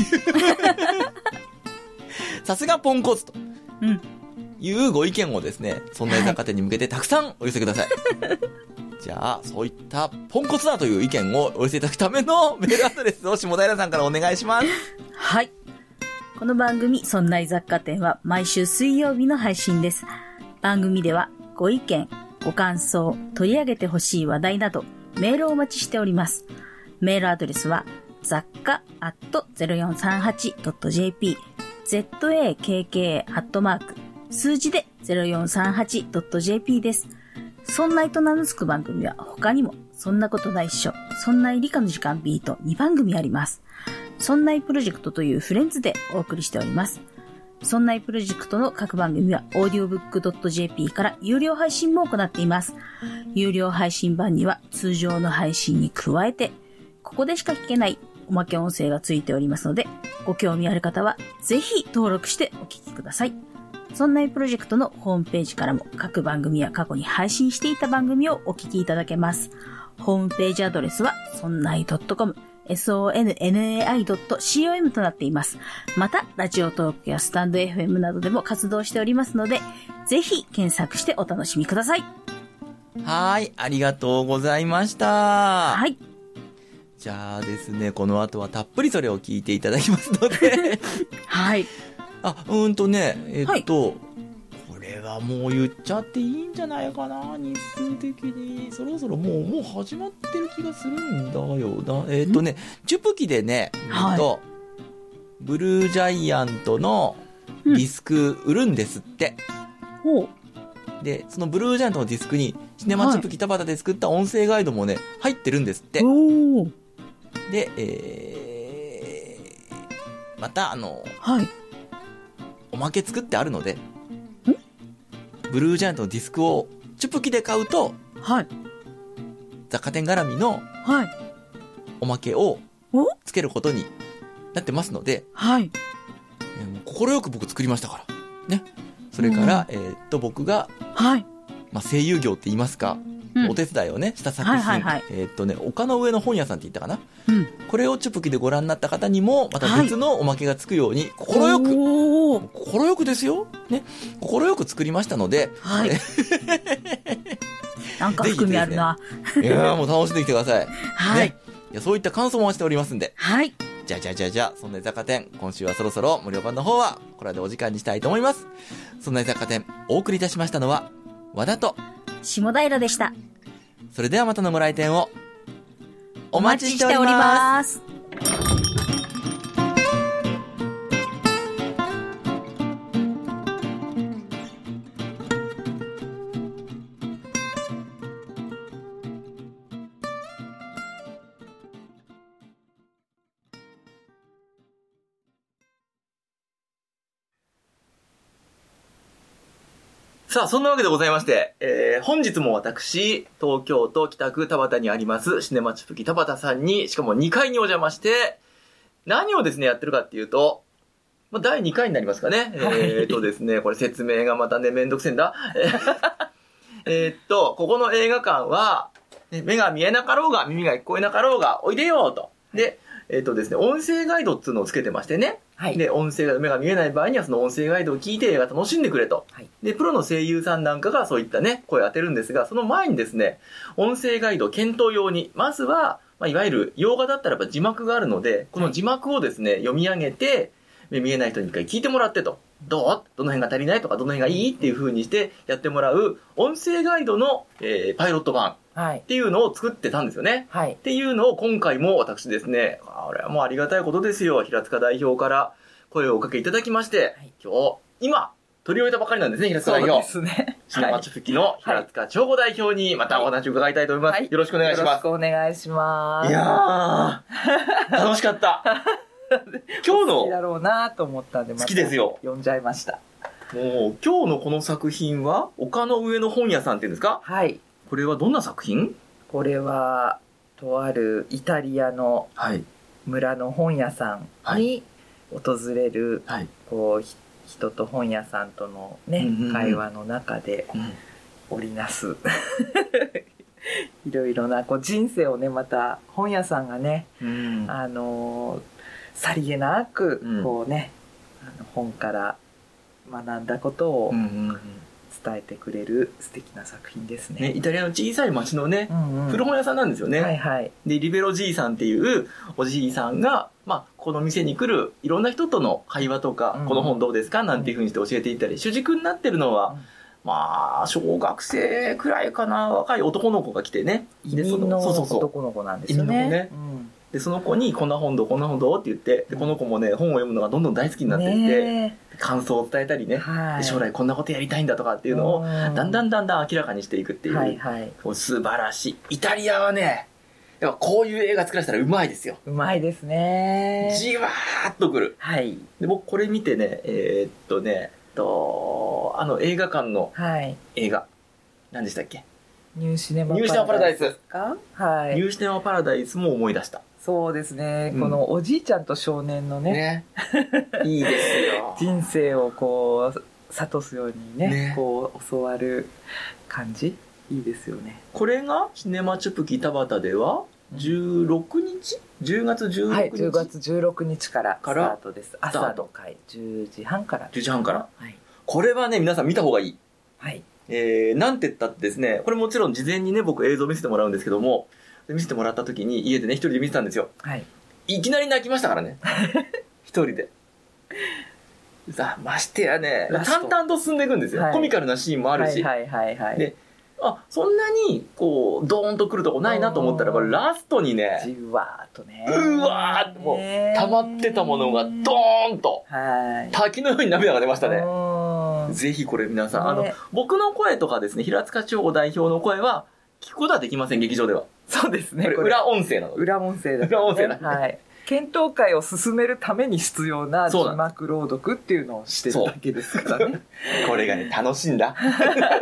さすがポンコツとうん。いうご意見をですね、そんな雑貨店に向けてたくさんお寄せください。じゃあ、そういったポンコツだという意見をお寄せいただくためのメールアドレスを下平さんからお願いします。はい。この番組、そんな雑貨店は毎週水曜日の配信です。番組ではご意見、ご感想、取り上げてほしい話題など、メールをお待ちしております。メールアドレスは、雑貨 0438.jp、zakk アットマーク、数字で 0438.jp です。そんないと名の付く番組は他にも、そんなことないっしょ、そんない理科の時間 B と2番組あります。そんないプロジェクトというフレンズでお送りしております。そんないプロジェクトの各番組は audiobook.jp から有料配信も行っています。有料配信版には通常の配信に加えて、ここでしか聞けないおまけ音声がついておりますので、ご興味ある方はぜひ登録してお聞きください。そんないプロジェクトのホームページからも各番組や過去に配信していた番組をお聞きいただけます。ホームページアドレスは、そんない .com、sonnai.com となっています。また、ラジオトークやスタンド FM などでも活動しておりますので、ぜひ検索してお楽しみください。はーい、ありがとうございました。はい。じゃあですね、この後はたっぷりそれを聞いていただきますので。はい。あ、うーんとね、えっと、これはもう言っちゃっていいんじゃないかな、日数的に。そろそろもう、もう始まってる気がするんだよな。えっとね、チュプキでね、はいと、ブルージャイアントのディスク売るんですって。ほう。で、そのブルージャイアントのディスクに、シネマチュプキ田畑で作った音声ガイドもね、入ってるんですって。で、えー、また、あの、はい。おまけ作ってあるので、ブルージャイアントのディスクをチュプキで買うと、はい。雑貨店絡みのはい。おまけをお？つけることになってますので、はい。心く僕作りましたから。ね。それから、えーっと、僕が、はい。まあ、声優業って言いますか、うんお手伝いをね、した作品、はいはいはいえーっとね、丘の上の本屋さんって言ったかな？うん。これをチュプキでご覧になった方にも、また別のおまけがつくように、心よく、おー。心よくですよ。ね。心よく作りましたので、はい。なんか含みあるな。いやーもう楽しんできてください。はいね。いやそういった感想もしておりますんで。はい。じゃあじゃあじゃあじゃあ、そんな居雑貨店、今週はそろそろ無料版の方は、これでお時間にしたいと思います。そんな居雑貨店、お送りいたしましたのは、和田と、下平でした。それではまたのご来店を、おお待ちしております。さあ、そんなわけでございまして、えー、本日も私、東京都北区田畑にあります、シネマチュプキ田畑さんに、しかも2階にお邪魔して、何をですね、やってるかっていうと、まあ、第2回になりますかね。はいえーとですね、これ説明がまたね、めんどくせえんだ。えーっと、ここの映画館は、ね目が見えなかろうが、耳が聞こえなかろうが、おいでよと。で、えーっとですね、音声ガイドっつうのをつけてましてね。はい。で、音声ガイド、目が見えない場合にはその音声ガイドを聞いて映画楽しんでくれと。はいで、プロの声優さんなんかがそういったね、声を当てるんですが、その前にですね、音声ガイド検討用に、まずは、まあ、いわゆる洋画だったらば字幕があるので、この字幕をですね、読み上げて、目見えない人に一回聞いてもらってと。どう？どの辺が足りないとか、どの辺がいい？っていう風にしてやってもらう、音声ガイドの、えーパイロット版っはい。ていうのを作ってたんですよね。はいっ。ていうのを今回も私ですね、あれはもうありがたいことですよ。平塚代表から声をおかけいただきまして、はい今日、今、取り終えたばかりなんですね、平塚そうで代表。すね。シネマチュフキの平塚長吾代表にまたお話を伺いたいと思います。はいよろしくお願いしますよろしく。お願いします。いやー、楽しかった。今日の、好きだろうなと思ったんで、好きですよ読んじゃいました。もう、今日のこの作品は、丘の上の本屋さんっていうんですか？はい。これはどんな作品？これは、とあるイタリアのはい。村の本屋さんに訪れる、はい。こう、ひ人と本屋さんとのね、うんうんうん会話の中でうん織りなす。いろいろなこう人生をねまた本屋さんがねうんあのーさりげなくうんこうね、あの本から学んだことをうんうんうん伝えてくれる素敵な作品ですね。ね、イタリアの小さい町のねう、んうん古本屋さんなんですよね。はいはい。で、リベロじいさんっていうおじいさんが、まあ、この店に来るいろんな人との会話とか、うんこの本どうですか？なんていうふうにして教えていったり、主軸になってるのは、うんまあ、小学生くらいかな、若い男の子が来てね。で、そのそうそうそう。男の子なんですよねね。うんで、その子に、こんな本どう、こんな本どうって言って、で、この子もね、本を読むのがどんどん大好きになっていて、ね感想を伝えたりね、えはい。で将来こんなことやりたいんだとかっていうのを、だんだんだだんだん明らかにしていくっていう、はいはい。素晴らしい。イタリアはね、やっぱこういう映画作らせたらうまいですよ。うまいですね。じわーっとくる。はい。で、僕これ見てね、えーっとね、と、あの映画館のはい。映画、何でしたっけ、ニューシネマニューシネマパラダイス。ニューシネマパラダイスも思い出した。そうですね、うん。このおじいちゃんと少年のね。ね。いいですよ。人生をこう諭すようにねね。こう教わる感じ。いいですよね。これがシネマチュプキ田端では16日 ?10 月16日、はい10月16日からスタからートです。ター朝トの回。10時半から。10時半から？はい、これはね、皆さん見た方がいい。はい、えー、なんて言ったってですね、これもちろん事前にね、僕映像見せてもらうんですけども、見せてもらった時に家でね、一人で見てたんですよ。はい、いきなり泣きましたからね。一人で。さましてやね、淡々と進んでいくんですよ。はいコミカルなシーンもあるし。はいはいはいはいであ、そんなに、こう、ドーンと来るとこないなと思ったら、ラストにね、じわーっとねうわーってもうね溜まってたものがドーンと、はい滝のように涙が出ましたね。うんぜひこれ皆さん、あのね、僕の声とかですね、平塚地方代表の声は、聞くことはできません、劇場では。そうですねこれ裏音声なの？で。裏音声だ、ね、裏音声だねはい検討会を進めるために必要な字幕朗読っていうのをしてるだけですからね。これがね、楽しいんだ。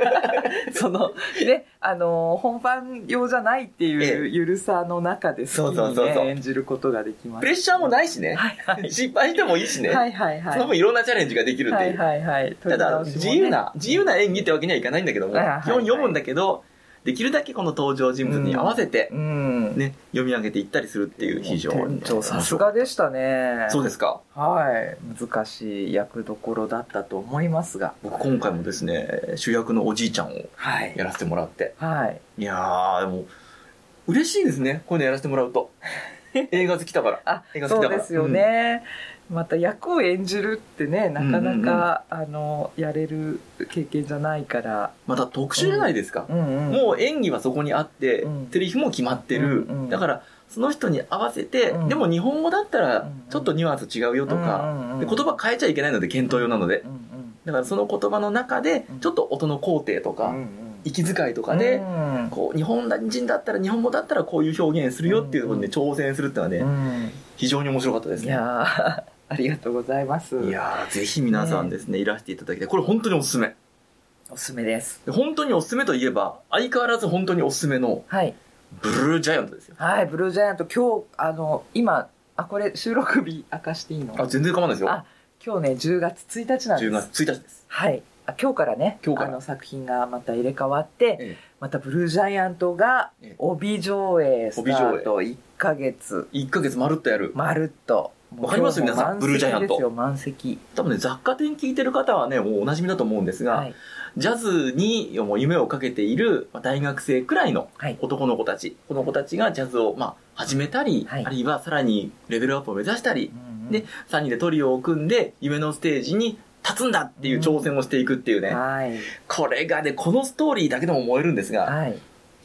その、ね、あの、本番用じゃないっていうゆるさの中で好きそうそうにそうそうね、演じることができます。プレッシャーもないしね。はいはい。失敗してもいいしね。はいはいはい。その分いろんなチャレンジができるっていう。はいはいはい。ただ、自由な、自由な演技ってわけにはいかないんだけども、基はいはいはい本読むんだけど、できるだけこの登場人物に合わせて、うん。ね、読み上げていったりするっていう非常に。さすがでしたね。そうですか。はい。難しい役どころだったと思いますが。僕今回もですね、主役のおじいちゃんをはい。やらせてもらって。はい。いやー、でも、嬉しいですね。こういうのやらせてもらうと。映画好きだから。あ映画好きだからそうですよね、また役を演じるってねなかなか、あのやれる経験じゃないから、また特殊じゃないですか。うんうん、もう演技はそこにあって、うん。セリフも決まってる。うんうん。だから、その人に合わせて、うん。でも日本語だったらうんちょっとニュアンス違うよとか、うんうんうんで言葉変えちゃいけないので検討用なので。う、んだからその言葉の中でうん。ちょっと音の工程とか、うんうん。息遣いとうんかで、うん。こう日本人だったら日本語だったらこういう表現するよっていうところで挑戦するっていうのはね、うん。非常に面白かったですいね。ありがとうございます。いやーぜひ皆さんですね、いらしていただきたい。これ本当におすすめ。おすすめです。で本当におすすめといえば、相変わらず本当におすすめのはい。ブルージャイアントですよ。はいブルージャイアント。今日あの今あこれ収録日明かしていいの？あ、全然構わないですよ。あ今日ね10月1日なんです。10月1日です。はい。あ今日からね今日から。あの作品がまた入れ替わって、えまたブルージャイアントがええ。帯上映スタート。1ヶ月。1ヶ月まるっとやる。まるっとわかります？皆さん。ブルージャイアント。満席多分ね、雑貨店聞いてる方はね、もうお馴染みだと思うんですが、はい。ジャズにもう夢をかけているまあ大学生くらいのはい。男の子たち、この子たちがジャズをまあ始めたり、はい。あるいはさらにレベルアップを目指したり、うんうんで、3人でトリオを組んで夢のステージに立つんだっていう挑戦をしていくっていうね、はい。これがね、このストーリーだけでも燃えるんですが、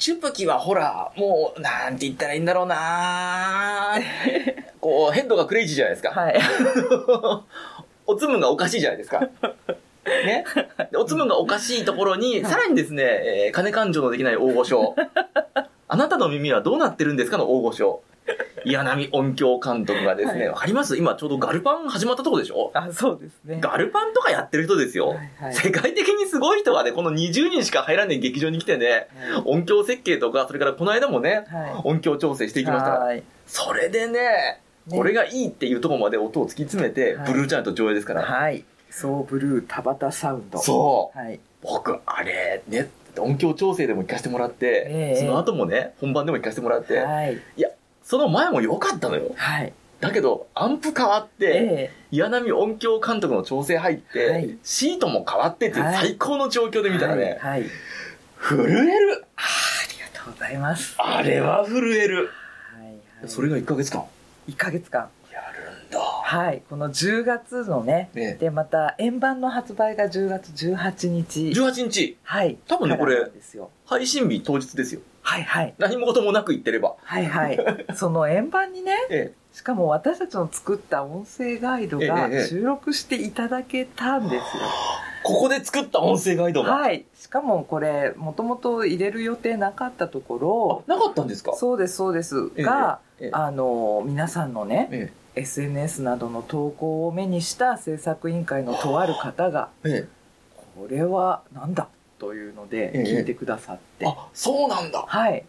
はいチュプキはほら、もう、なんて言ったらいいんだろうな こう、ヘッドがクレイジーじゃないですか。はい おつむがおかしいじゃないですか。ね？でおつむがおかしいところに、さらにですね、えー金勘定のできない大御所。あなたの耳はどうなってるんですかの大御所。岩波音響監督がですね、わ、はい。かります？今ちょうどガルパン始まったとこでしょ？あそうですね。ガルパンとかやってる人ですよ。はいはい。世界的にすごい人がね、この20人しか入らない劇場に来てね、音響設計とか、それからこの間もね、はい。音響調整していきました。から。はい。それでね、ね。これがいいっていうところまで音を突き詰めて、はい。ブルーチャイアント上映ですから。はい。そうブルー田畑サウンド。そう。はい。僕、あれ、ね、音響調整でも行かせてもらって、ええ。その後もね、本番でも行かせてもらって、はいその前も良かったのよ。はい。だけど、アンプ変わって、え岩波音響監督の調整入って、はい。シートも変わってっていうはい。最高の状況でえ見たらね、はい。はい震える。ありがとうございます。あれは震える、はいはい。それが1ヶ月間。1ヶ月間。やるんだ。はい。この10月のねね、でまた円盤の発売が10月18日。18日、はい。多分ねこれ配信日当日ですよ。はいはい何事もなく言ってれば。はいはいその円盤にね えしかも私たちの作った音声ガイドえええがえ収録していただけたんですよ。ここで作った音声ガイドも。はい。しかもこれ、もともと入れる予定なかったとこあ、なかったんですか？ろ、そうです、そうです。ええが、ええあの、皆さんのね、え SNS などの投稿を目にした制作委員会のとある方が、ええこれはなんだ？というのでええ聞いてくださって。あ、そうなんだ。はい。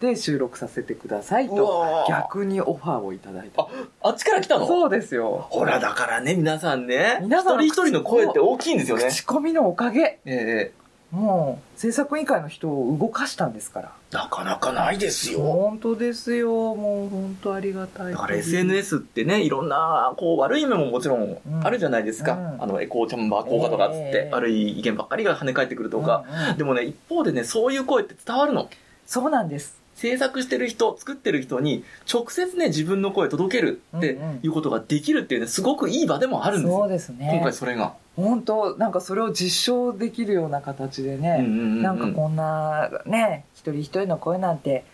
で収録させてくださいうと逆にオファーをいただいたあっちから来たの？そうですよほら、だからね、皆さんね、皆さんの一人一人の声って大きいんですよね。口コミのおかげええもう制作委員会の人を動かしたんですからなかなかないですよ。本当ですよもう本当ありがたいだから SNS ってね、いろんな、こう、悪い面ももちろんあるじゃないですか。うんあの、エコーチャンバー効果とかっつって、ええ悪い意見ばっかりが跳ね返ってくるとか。うんうんでもね、一方でね、そういう声って伝わるの。そうなんです制作してる人、作ってる人に、直接ね、自分の声届けるってうんうんいうことができるっていうね、すごくいい場でもあるんですよ。そうですね今回それが。本当なんかそれを実証できるような形でね、うんうんうんうん。なんかこんなね一人一人の声なんて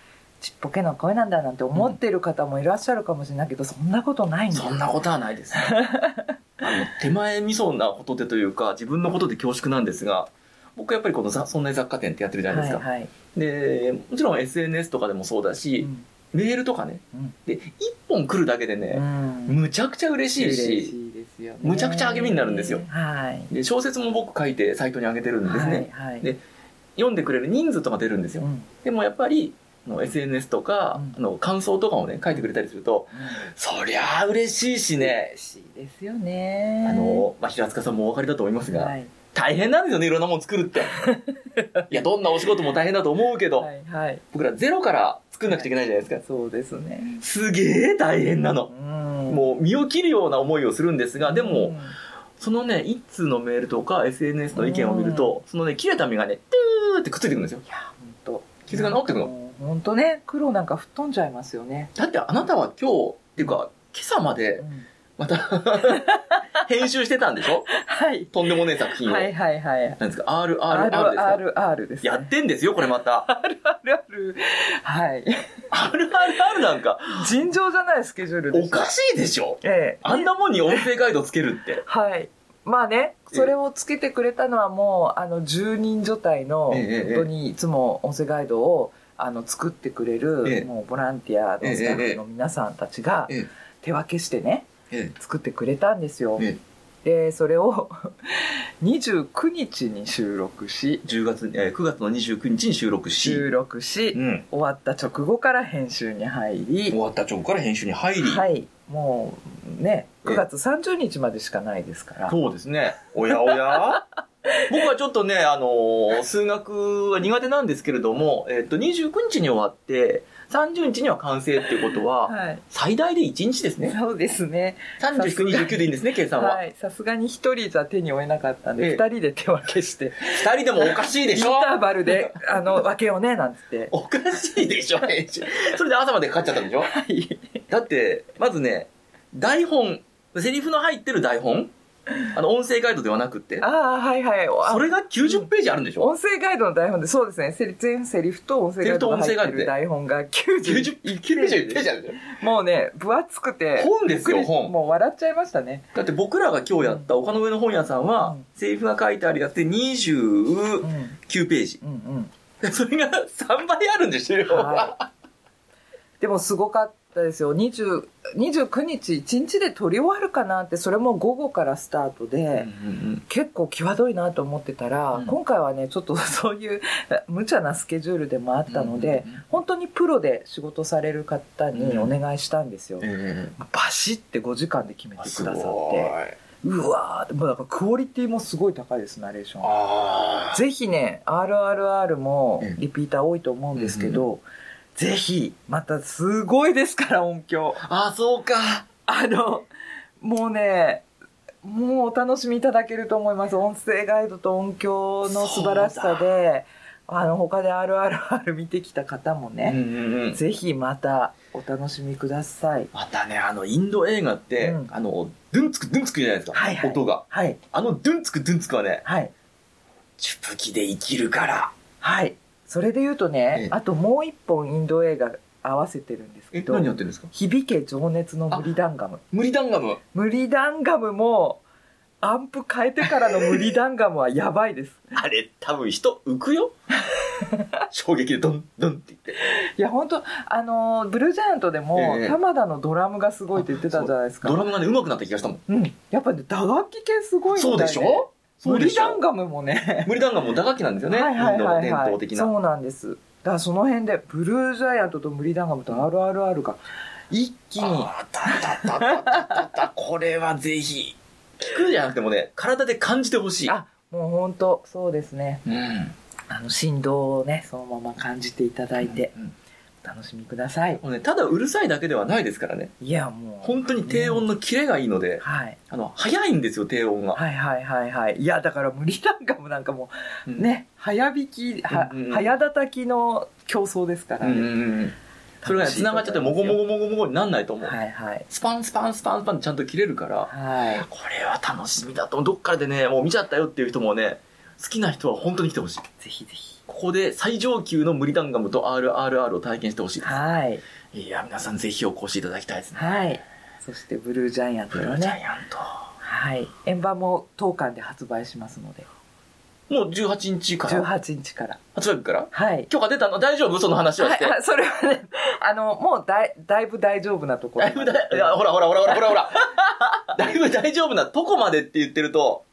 ちっぽけの声なんだなんて思ってる方もいらっしゃるかもしれないけど、そんなことないんそんなことはないです。あの、手前味噌なことでというか、自分のことで恐縮なんですが、僕はやっぱりこのざそんな雑貨店ってやってるじゃないですか。はいはい、で、もちろん SNS とかでもそうだし、うん。メールとかね。うん。で、一本来るだけでうね、ん。むちゃくちゃ嬉しい嬉し、しいですよね。むちゃくちゃ励みになるんですよ。はい。で、小説も僕書いてサイトに上げてるんですね。はいはい。で読んでくれる人数とか出るんですよ。うん。でもやっぱり、SNS とか、うん。あの感想とかをね、書いてくれたりすると、そりゃあ嬉しいしね、嬉しいですよね。あの、まあ、平塚さんもお分かりだと思いますが、はい。大変なんですよね、いろんなもの作るって。いや、どんなお仕事も大変だと思うけど、はいはい。僕らゼロから作んなくちゃいけないじゃないですか。そうですね。すげえ大変なの。うん。もう身を切るような思いをするんですが、でうもん、そのね、一通のメールとか SNS の意見を見ると、そのね、切れた実がね、トゥーってくっついてくるんですよ。いや本当傷が治ってくの？本当ね黒なんか吹っ飛んじゃいますよね、だってあなたは今日、っていうか、今朝までう、んまた、編集してたんでしょ？はい。とんでもねえ作品を。はいはいはい。なんですか ?RRR ですか？RRR です、ね、やってんですよ、これまた。RRR はい。RRR なんか、尋常じゃないスケジュールおかしいでしょ？ええ。あんなもんに音声ガイドつけるって。はい。まあねそれをつけてくれたのはもうあの10人所帯の本当にいつも音声ガイドをあの作ってくれる、ええ。もうボランティアのスタッフの皆さんたちがえ手分けしてねえ、作ってくれたんですよ、えでそれを 29日に収録し10月、えー9月の29日に収録し、収録し、うん。終わった直後から編集に入り。終わった直後から編集に入り、はい。もうねええ。9月30日までしかないですから、そうですね。おやおや 僕はちょっとね、あのー数学は苦手なんですけれども、えっ、と、29日に終わって、30日には完成っていうことは、はい。最大で1日ですね。そうですね。39、29でいいんですね、計算は。はい。さすがに一人じゃ手に負えなかったんで、ええ。二人で手分けして。2人でもおかしいでインしょターバルで あの分けようねなんつって。おかしいでしょ、編集。それで朝までかかっちゃったでしょ。はい。だって、まずね、台本、セリフの入ってる台本 あの、音声ガイドではなくって、ああはいはい。あそれが90ページあるんでしょ？音声ガイドの台本でそうですね。セリ全セリフと音声ガイドが入ってる台本が ?90 90ページ、90ページ。あるもうね分厚くて本ですよ、本。もう笑っちゃいましたね。だって僕らが今日やった丘の上の本屋さんは、うん。セリフが書いてあるやつでうん29ページ。うん それが3倍あるんですよ。うんはい。でもすごかったですよ。20 29日1日で撮り終わるかなってそれも午後からスタートで、うんうん結構際どいなと思ってたら、うん。今回はねちょっと そういう無茶なスケジュールでもあったので、うんうんうん。本当にプロで仕事される方にお願いしたんですよ、えバシッて5時間で決めてくださってうわーもうだからクオリティもすごい高いですナレーション。あぜひね RRR もええリピーター多いと思うんですけど、ぜひまたすごいですから音響あ、そうか。あのもうねもうお楽しみいただけると思います音声ガイドと音響の素晴らしさであの他で RRR 見てきた方もうんね、うんうん。ぜひまたお楽しみくださいまたね、あの、インド映画って、うんあの、ドゥンツクドゥンツクじゃないですか。はいはい音が。はいあのドゥンツクドゥンツクはね、はいチュプキで生きるから。はいそれで言うとね、ええ。あともう一本インド映画合わせてるんですけえ、ど何やってるんですか？響け情熱の無理ダンガム。無理ダンガム？無理ダンガムもアンプ変えてからの無理ダンガムはやばいです。あれ、多分人浮くよ？衝撃でドンドンって言って。いや本当あのブルージャイアントでも、ええ。玉田のドラムがすごいって言ってたじゃないですか。ドラムがね、上手くなった気がしたもん。うん。やっぱね打楽器系すごいんだよ、ね、そうでしょ？無理ダンガムもね無理ダンガムも打楽器なんですよね。はいはいはいはい統的な。そうなんですだからその辺で、ブルージャイアントとムリダンガムと RRR が一気に、あーたたたたたたこれはぜひ。聞くじゃなくてもね、体で感じてほしい。あ、もう本当そうですね。うん。あの、振動をね、そのまま感じていただいて、うんお楽しみください。もうね、ただうるさいだけではないですからね。いや、もう。本当に低音のキレがいいので、はい。あの、早いんですよ、低音が。はいはいはいはい。いや、だから無理なんかもなんかもう、うん。ね、早弾き、はうんうんうん早叩きの競争ですからうんうんね。うん。それがね、繋がっちゃって、もごもごもごもごになんないと思う。はいはい。スパンスパンスパンスパンちゃんと切れるから、はい。これは楽しみだと。どっからでね、もう見ちゃったよっていう人もね、好きな人は本当に来てほしい。ぜひぜひ。ここで最上級のムリダンガムと RRR を体験してほしいです。はい。いや、皆さんぜひお越しいただきたいですね。はい。そしてブルージャイアントブルージャ。イアント。はい。円盤も当館で発売しますので。もう18日から？18日から。発売日から？はい。許可出たの？大丈夫？その話はして。はい、あそれはね、あの、もうだいだいぶ大丈夫なところ。だいぶだい、いや、ほらほらほらほらほらほら。だいぶ大丈夫なとこまでって言ってると、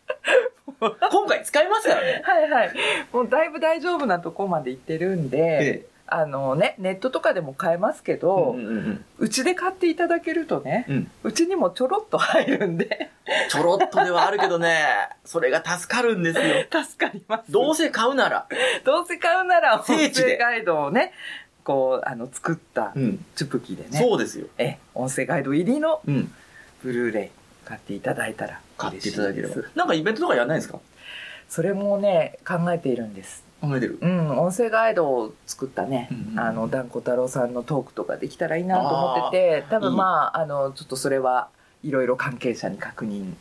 今回使いますからね。はいはい。もうだいぶ大丈夫なとこまで行ってるんで、えあのね、ネットとかでも買えますけど、うんうんうんうちで買っていただけるとね、うん。うちにもちょろっと入るんで、ちょろっとではあるけどね、それが助かるんですよ。助かります。どうせ買うなら。どうせ買うなら、音声ガイドをね、こう、あの、作ったうん。チュプキでね、そうですよ。え、音声ガイド入りのうん。ブルーレイ買っていただいたら買っていただければ嬉しいです。なんかイベントとかやんないんですか？それもね、考えているんです。考えてる？うん、音声ガイドを作ったね、うんうんあの、団子太郎さんのトークとかできたらいいなと思ってて、多分まあ、あの、ちょっとそれはいろいろ関係者に確認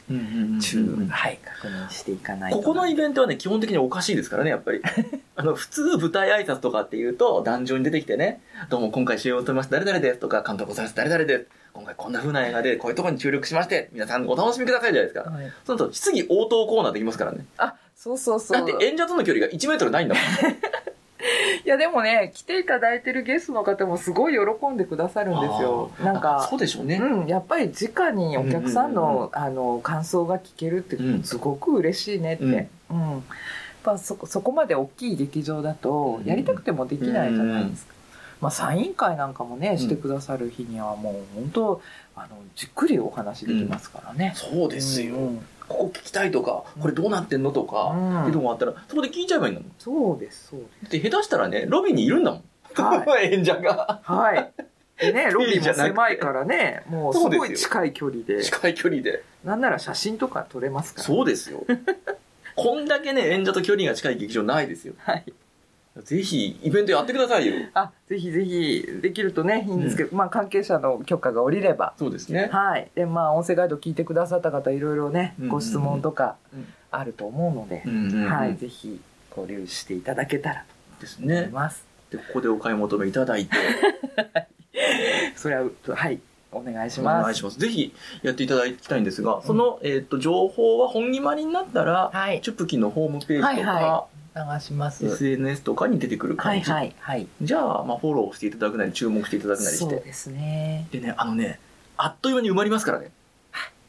中、はい、確認していかない。ここのイベントはね、基本的におかしいですからね、やっぱり。あの、普通舞台挨拶とかっていうと、壇上に出てきてね、どうも今回主演を務めます誰々ですとか、監督をされます誰々です。今回こんな風な映画で、こういうところに注力しまして、皆さんお楽しみくださいじゃないですか。はいそのと、質疑応答コーナーできますからね。あ、そうそうそう。だって演者との距離が1メートルないんだもん。いやでもね、来ていただいてるゲストの方もすごい喜んでくださるんですよ。なんかそ、うでしょうね。うん、やっぱり直にお客さんの、あの、感想が聞けるってうんすごく嬉しいねって。うん。やっぱそこ、そこまで大きい劇場だと、やりたくてもできないじゃないですか。まあ、サイン会なんかもね、してくださる日にはもう本当、あの、じっくりお話できますからね。そうですよ。うんここ聞きたいとか、これどうなってんのとか、うんっていうのがあったら、そこで聞いちゃえばいいんだもん。そうです、そうです。で、下手したらね、ロビーにいるんだもん。は演者が。はい。でね、ロビーも狭いからね、もうすごい近い距離で、近い距離で。なんなら写真とか撮れますから。そうですよ。こんだけね、演者と距離が近い劇場ないですよ。はい。ぜひ、イベントやってくださいよ。あ、ぜひぜひ、できるとね、いいんですけど、まあ関係者の許可が下りれば。そうですね。はい。で、まあ音声ガイド聞いてくださった方、いろいろねうんうんう、んご質問とかうんあると思うのでう、んうんうんはい。ぜひ、交流していただけたらですと思いね。ます。で、ここでお買い求めいただいて、それは、はい。お願いしおます。願いします。ぜひやっていただきたいんですが、その、えっと、情報は本決まりになったら、はい。チュプキのホームページとか、流します。SNS とかに出てくる感じ。はいはいはい。じゃあ、まあ、フォローしていただくなり、注目していただくなりして。そうですね。でね、あのね、あっという間に埋まりますからね。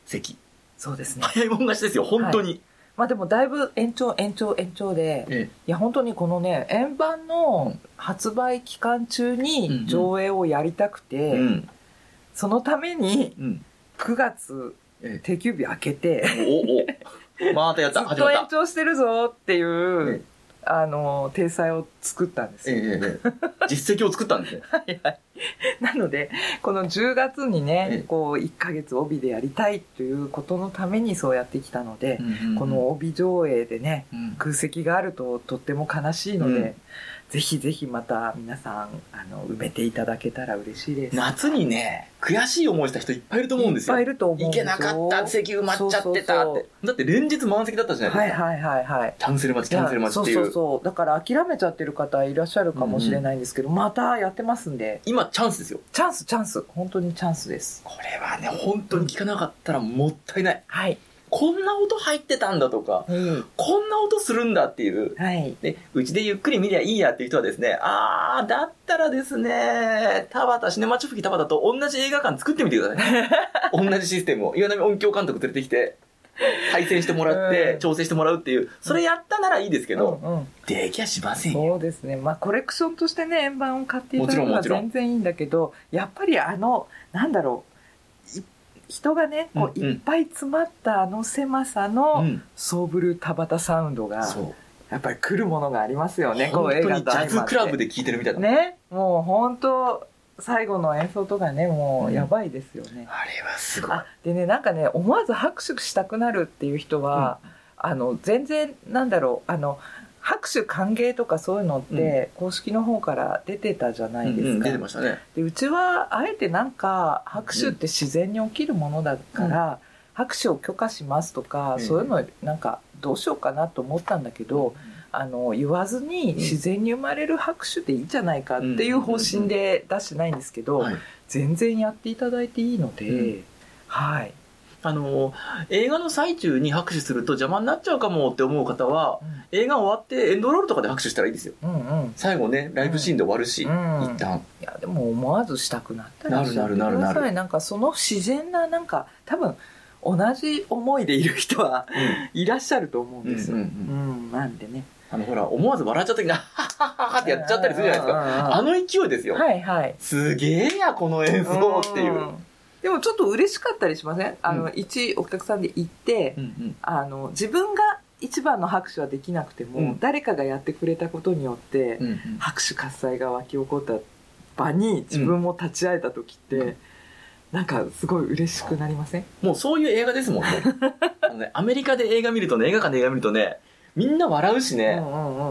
席。そうですね。早いもん勝ちですよ、本当に。まあでもだいぶ延長延長延長で、えいや本当にこのね、円盤の発売期間中うんうにん上映をやりたくて、え。うん。そのためにうん。9月え定休日開けて、え。お、お。またや った、ずっと延。長してるぞっていう、えあの、体裁を作ったんですええよ。ええええ。実績を作ったんですね。はいはい。なので、この10月にええ。ね、こう、1ヶ月帯でやりたいということのためにそうやってきたので、この帯上映でね、うん、空席があるととっても悲しいので、うんぜひぜひまた皆さんあの埋めていただけたら嬉しいです。夏にね、悔しい思いした人いっぱいいると思うんですよ。いっぱいいると思うん行けなかった、席埋まっちゃってたって。だって連日満席だったじゃないですか。はいはいはいはい。キャンセル待ち、キャンセル待ちってい。そううそうそう。だから諦めちゃってる方いらっしゃるかもしれないんですけど、またやってますんで、今チャンスですよ。チャンスチャンス。本当にチャンスです。これはね、本当に聞かなかったらもったいない。はい。こんな音入ってたんだとか、はい。こんな音するんだっていう。はい。で、うちでゆっくり見りゃいいやっていう人はですね、あー、だったらですね、田畑、シネマチョフキ田畑と同じ映画館作ってみてください。同じシステムを。岩波音響監督連れてきて、対戦してもらって、うん調整してもらうっていう、それやったならいいですけど、うんうんできゃしませんよ。そうですね。まあコレクションとしてね、円盤を買っていただくのは全然いいんだけど、やっぱりあの、なんだろう、い人がね、こううんうんいっぱい詰まったあの狭さうのん。ソーブル田畑サウンドが。やっぱり来るものがありますよね、こう映本当にジャ画と相まってズクラブで聴いてるみたいな。ね、もう本当最後の演奏とかね、もうやばいですよね。あれはすごい。あでねなんかね思わず拍手したくなるっていう人は、あの全然なんだろうあの拍手歓迎とかそういうのって、公式の方から出てたじゃないですか、出てましたね。でうちはあえてなんか拍手って自然に起きるものだから、拍手を許可しますとか、うん。そういうのなんかどうしようかなと思ったんだけど、あの言わずに自然に生まれる拍手でいいじゃないかっていう方針で出してないんですけど、はい。全然やっていただいていいので、うん。はい。あの、映画の最中に拍手すると邪魔になっちゃうかもって思う方は、映画終わってエンドロールとかで拍手したらいいですよ。うんうん。最後ね、ライブシーンで終わるし、うん一旦。いやでも思わずしたくなったらなるなるなるなるなんかその自然ななんか多分同じ思いでいる人はいらっしゃると思うんですよ。うんなんでね。あの、ほら、思わず笑っちゃった時に、はっはっはっはってやっちゃったりするじゃないですか。かあの勢いですよ。はいはい。すげえや、この演奏っていう。んでもちょっと嬉しかったりしません？あの、うん。一お客さんで行って、うんうん。あの自分が一番の拍手はできなくても、うん。誰かがやってくれたことによって、うんうん。拍手喝采が沸き起こった場に自分も立ち会えた時って、うん。なんかすごい嬉しくなりません？もうそういう映画ですもんね。ねアメリカで映画見るとね、映画館で映画見るとね、みんな笑うしね、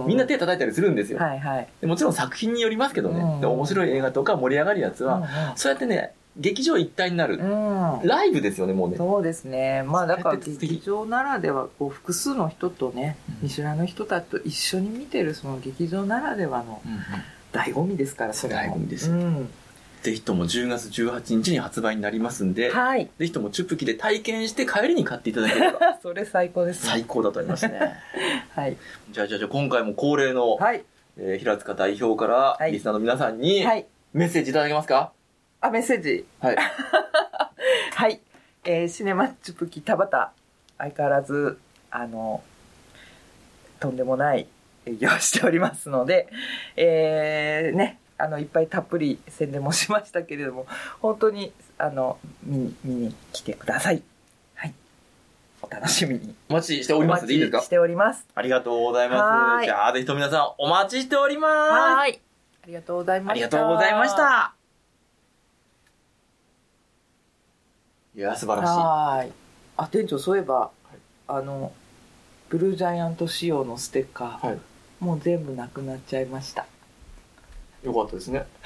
みんな手叩いたりするんですよ。はいはい、でもちろん作品によりますけどね、うんで面白い映画とか盛り上がるやつは、そうやってね、劇場一体になる。うん。うんライブですよね、もうね。そうですね。まあだから劇場ならではこう複数の人とねうん。見知らぬ人たちと一緒に見てるその劇場ならではの醍醐味ですからそれも。醍醐味ですうん。ぜひとも10月18日に発売になりますんで、はい。ぜひともチュップキで体験して帰りに買っていただければ。それ最高です。ね最高だと思いますね。はい。じゃあじゃあじゃあ今回も恒例の、はい。えー平塚代表からはい。リスナーの皆さんにはい。メッセージいただけますか？あメッセージ。はい。はい、えーシネマチュプキ田畑。相変わらずあのとんでもない営業をしておりますので、えーねあのいっぱいたっぷり宣伝もしましたけれども本当にあの見に見に来てください。はい。お楽しみに。お待ちしております。でいいですか？しております。ありがとうございはます。じゃあぜひとも皆さんお待ちしております。はい。ありがとうございました。ありがとうございました。いや、素晴らしい。はーいあ店長そういえば、あのブルージャイアント仕様のステッカー、はいもう全部なくなっちゃいましたよかったですね。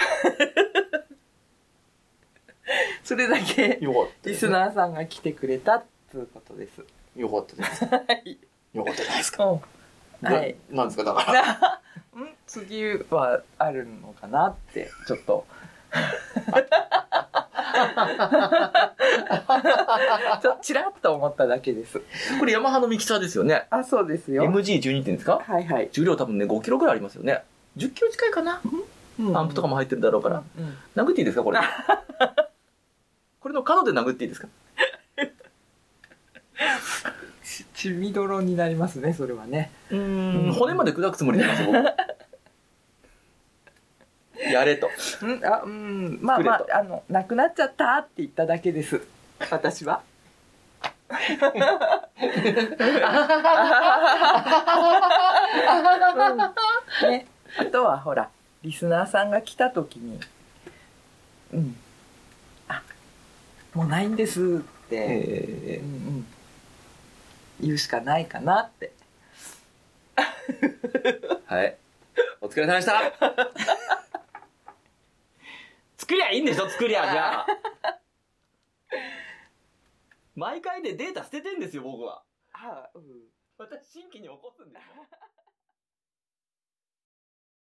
それだけよかったリ。スナーさんが来てくれたっていうことです。よかったです。はい。よかったじゃないですか。うん。はい。ななんですか、だから。ん？次はあるのかなって、ちょっと。ちょちらっと思っただけです。これヤマハのミキサーですよね。あ、そうですよ。MG12 点ですか？はいはい。重量多分ね、5キロぐらいありますよね。10キロ近いかな？アンプとかも入ってるだろうから。うん。殴っていいですか、これ？これの角で殴っていいですか？ち血みどろになりますね、それはね。うーん、骨まで砕くつもりなんですよ、僕。やれと。うん、あ、うん、まあまあ、あの、なくなっちゃったって言っただけです。私は。うん ね、あとはほら、リスナーさんが来た時に、うん、あ、もうないんですって、えうんうん、言うしかないかなって。ーはい。お疲れ様でした。作りゃいいんでしょ、作りゃ、じゃあ。毎回でデータ捨ててんですよ、僕は。あ、うん私、新規に起こすんですよ。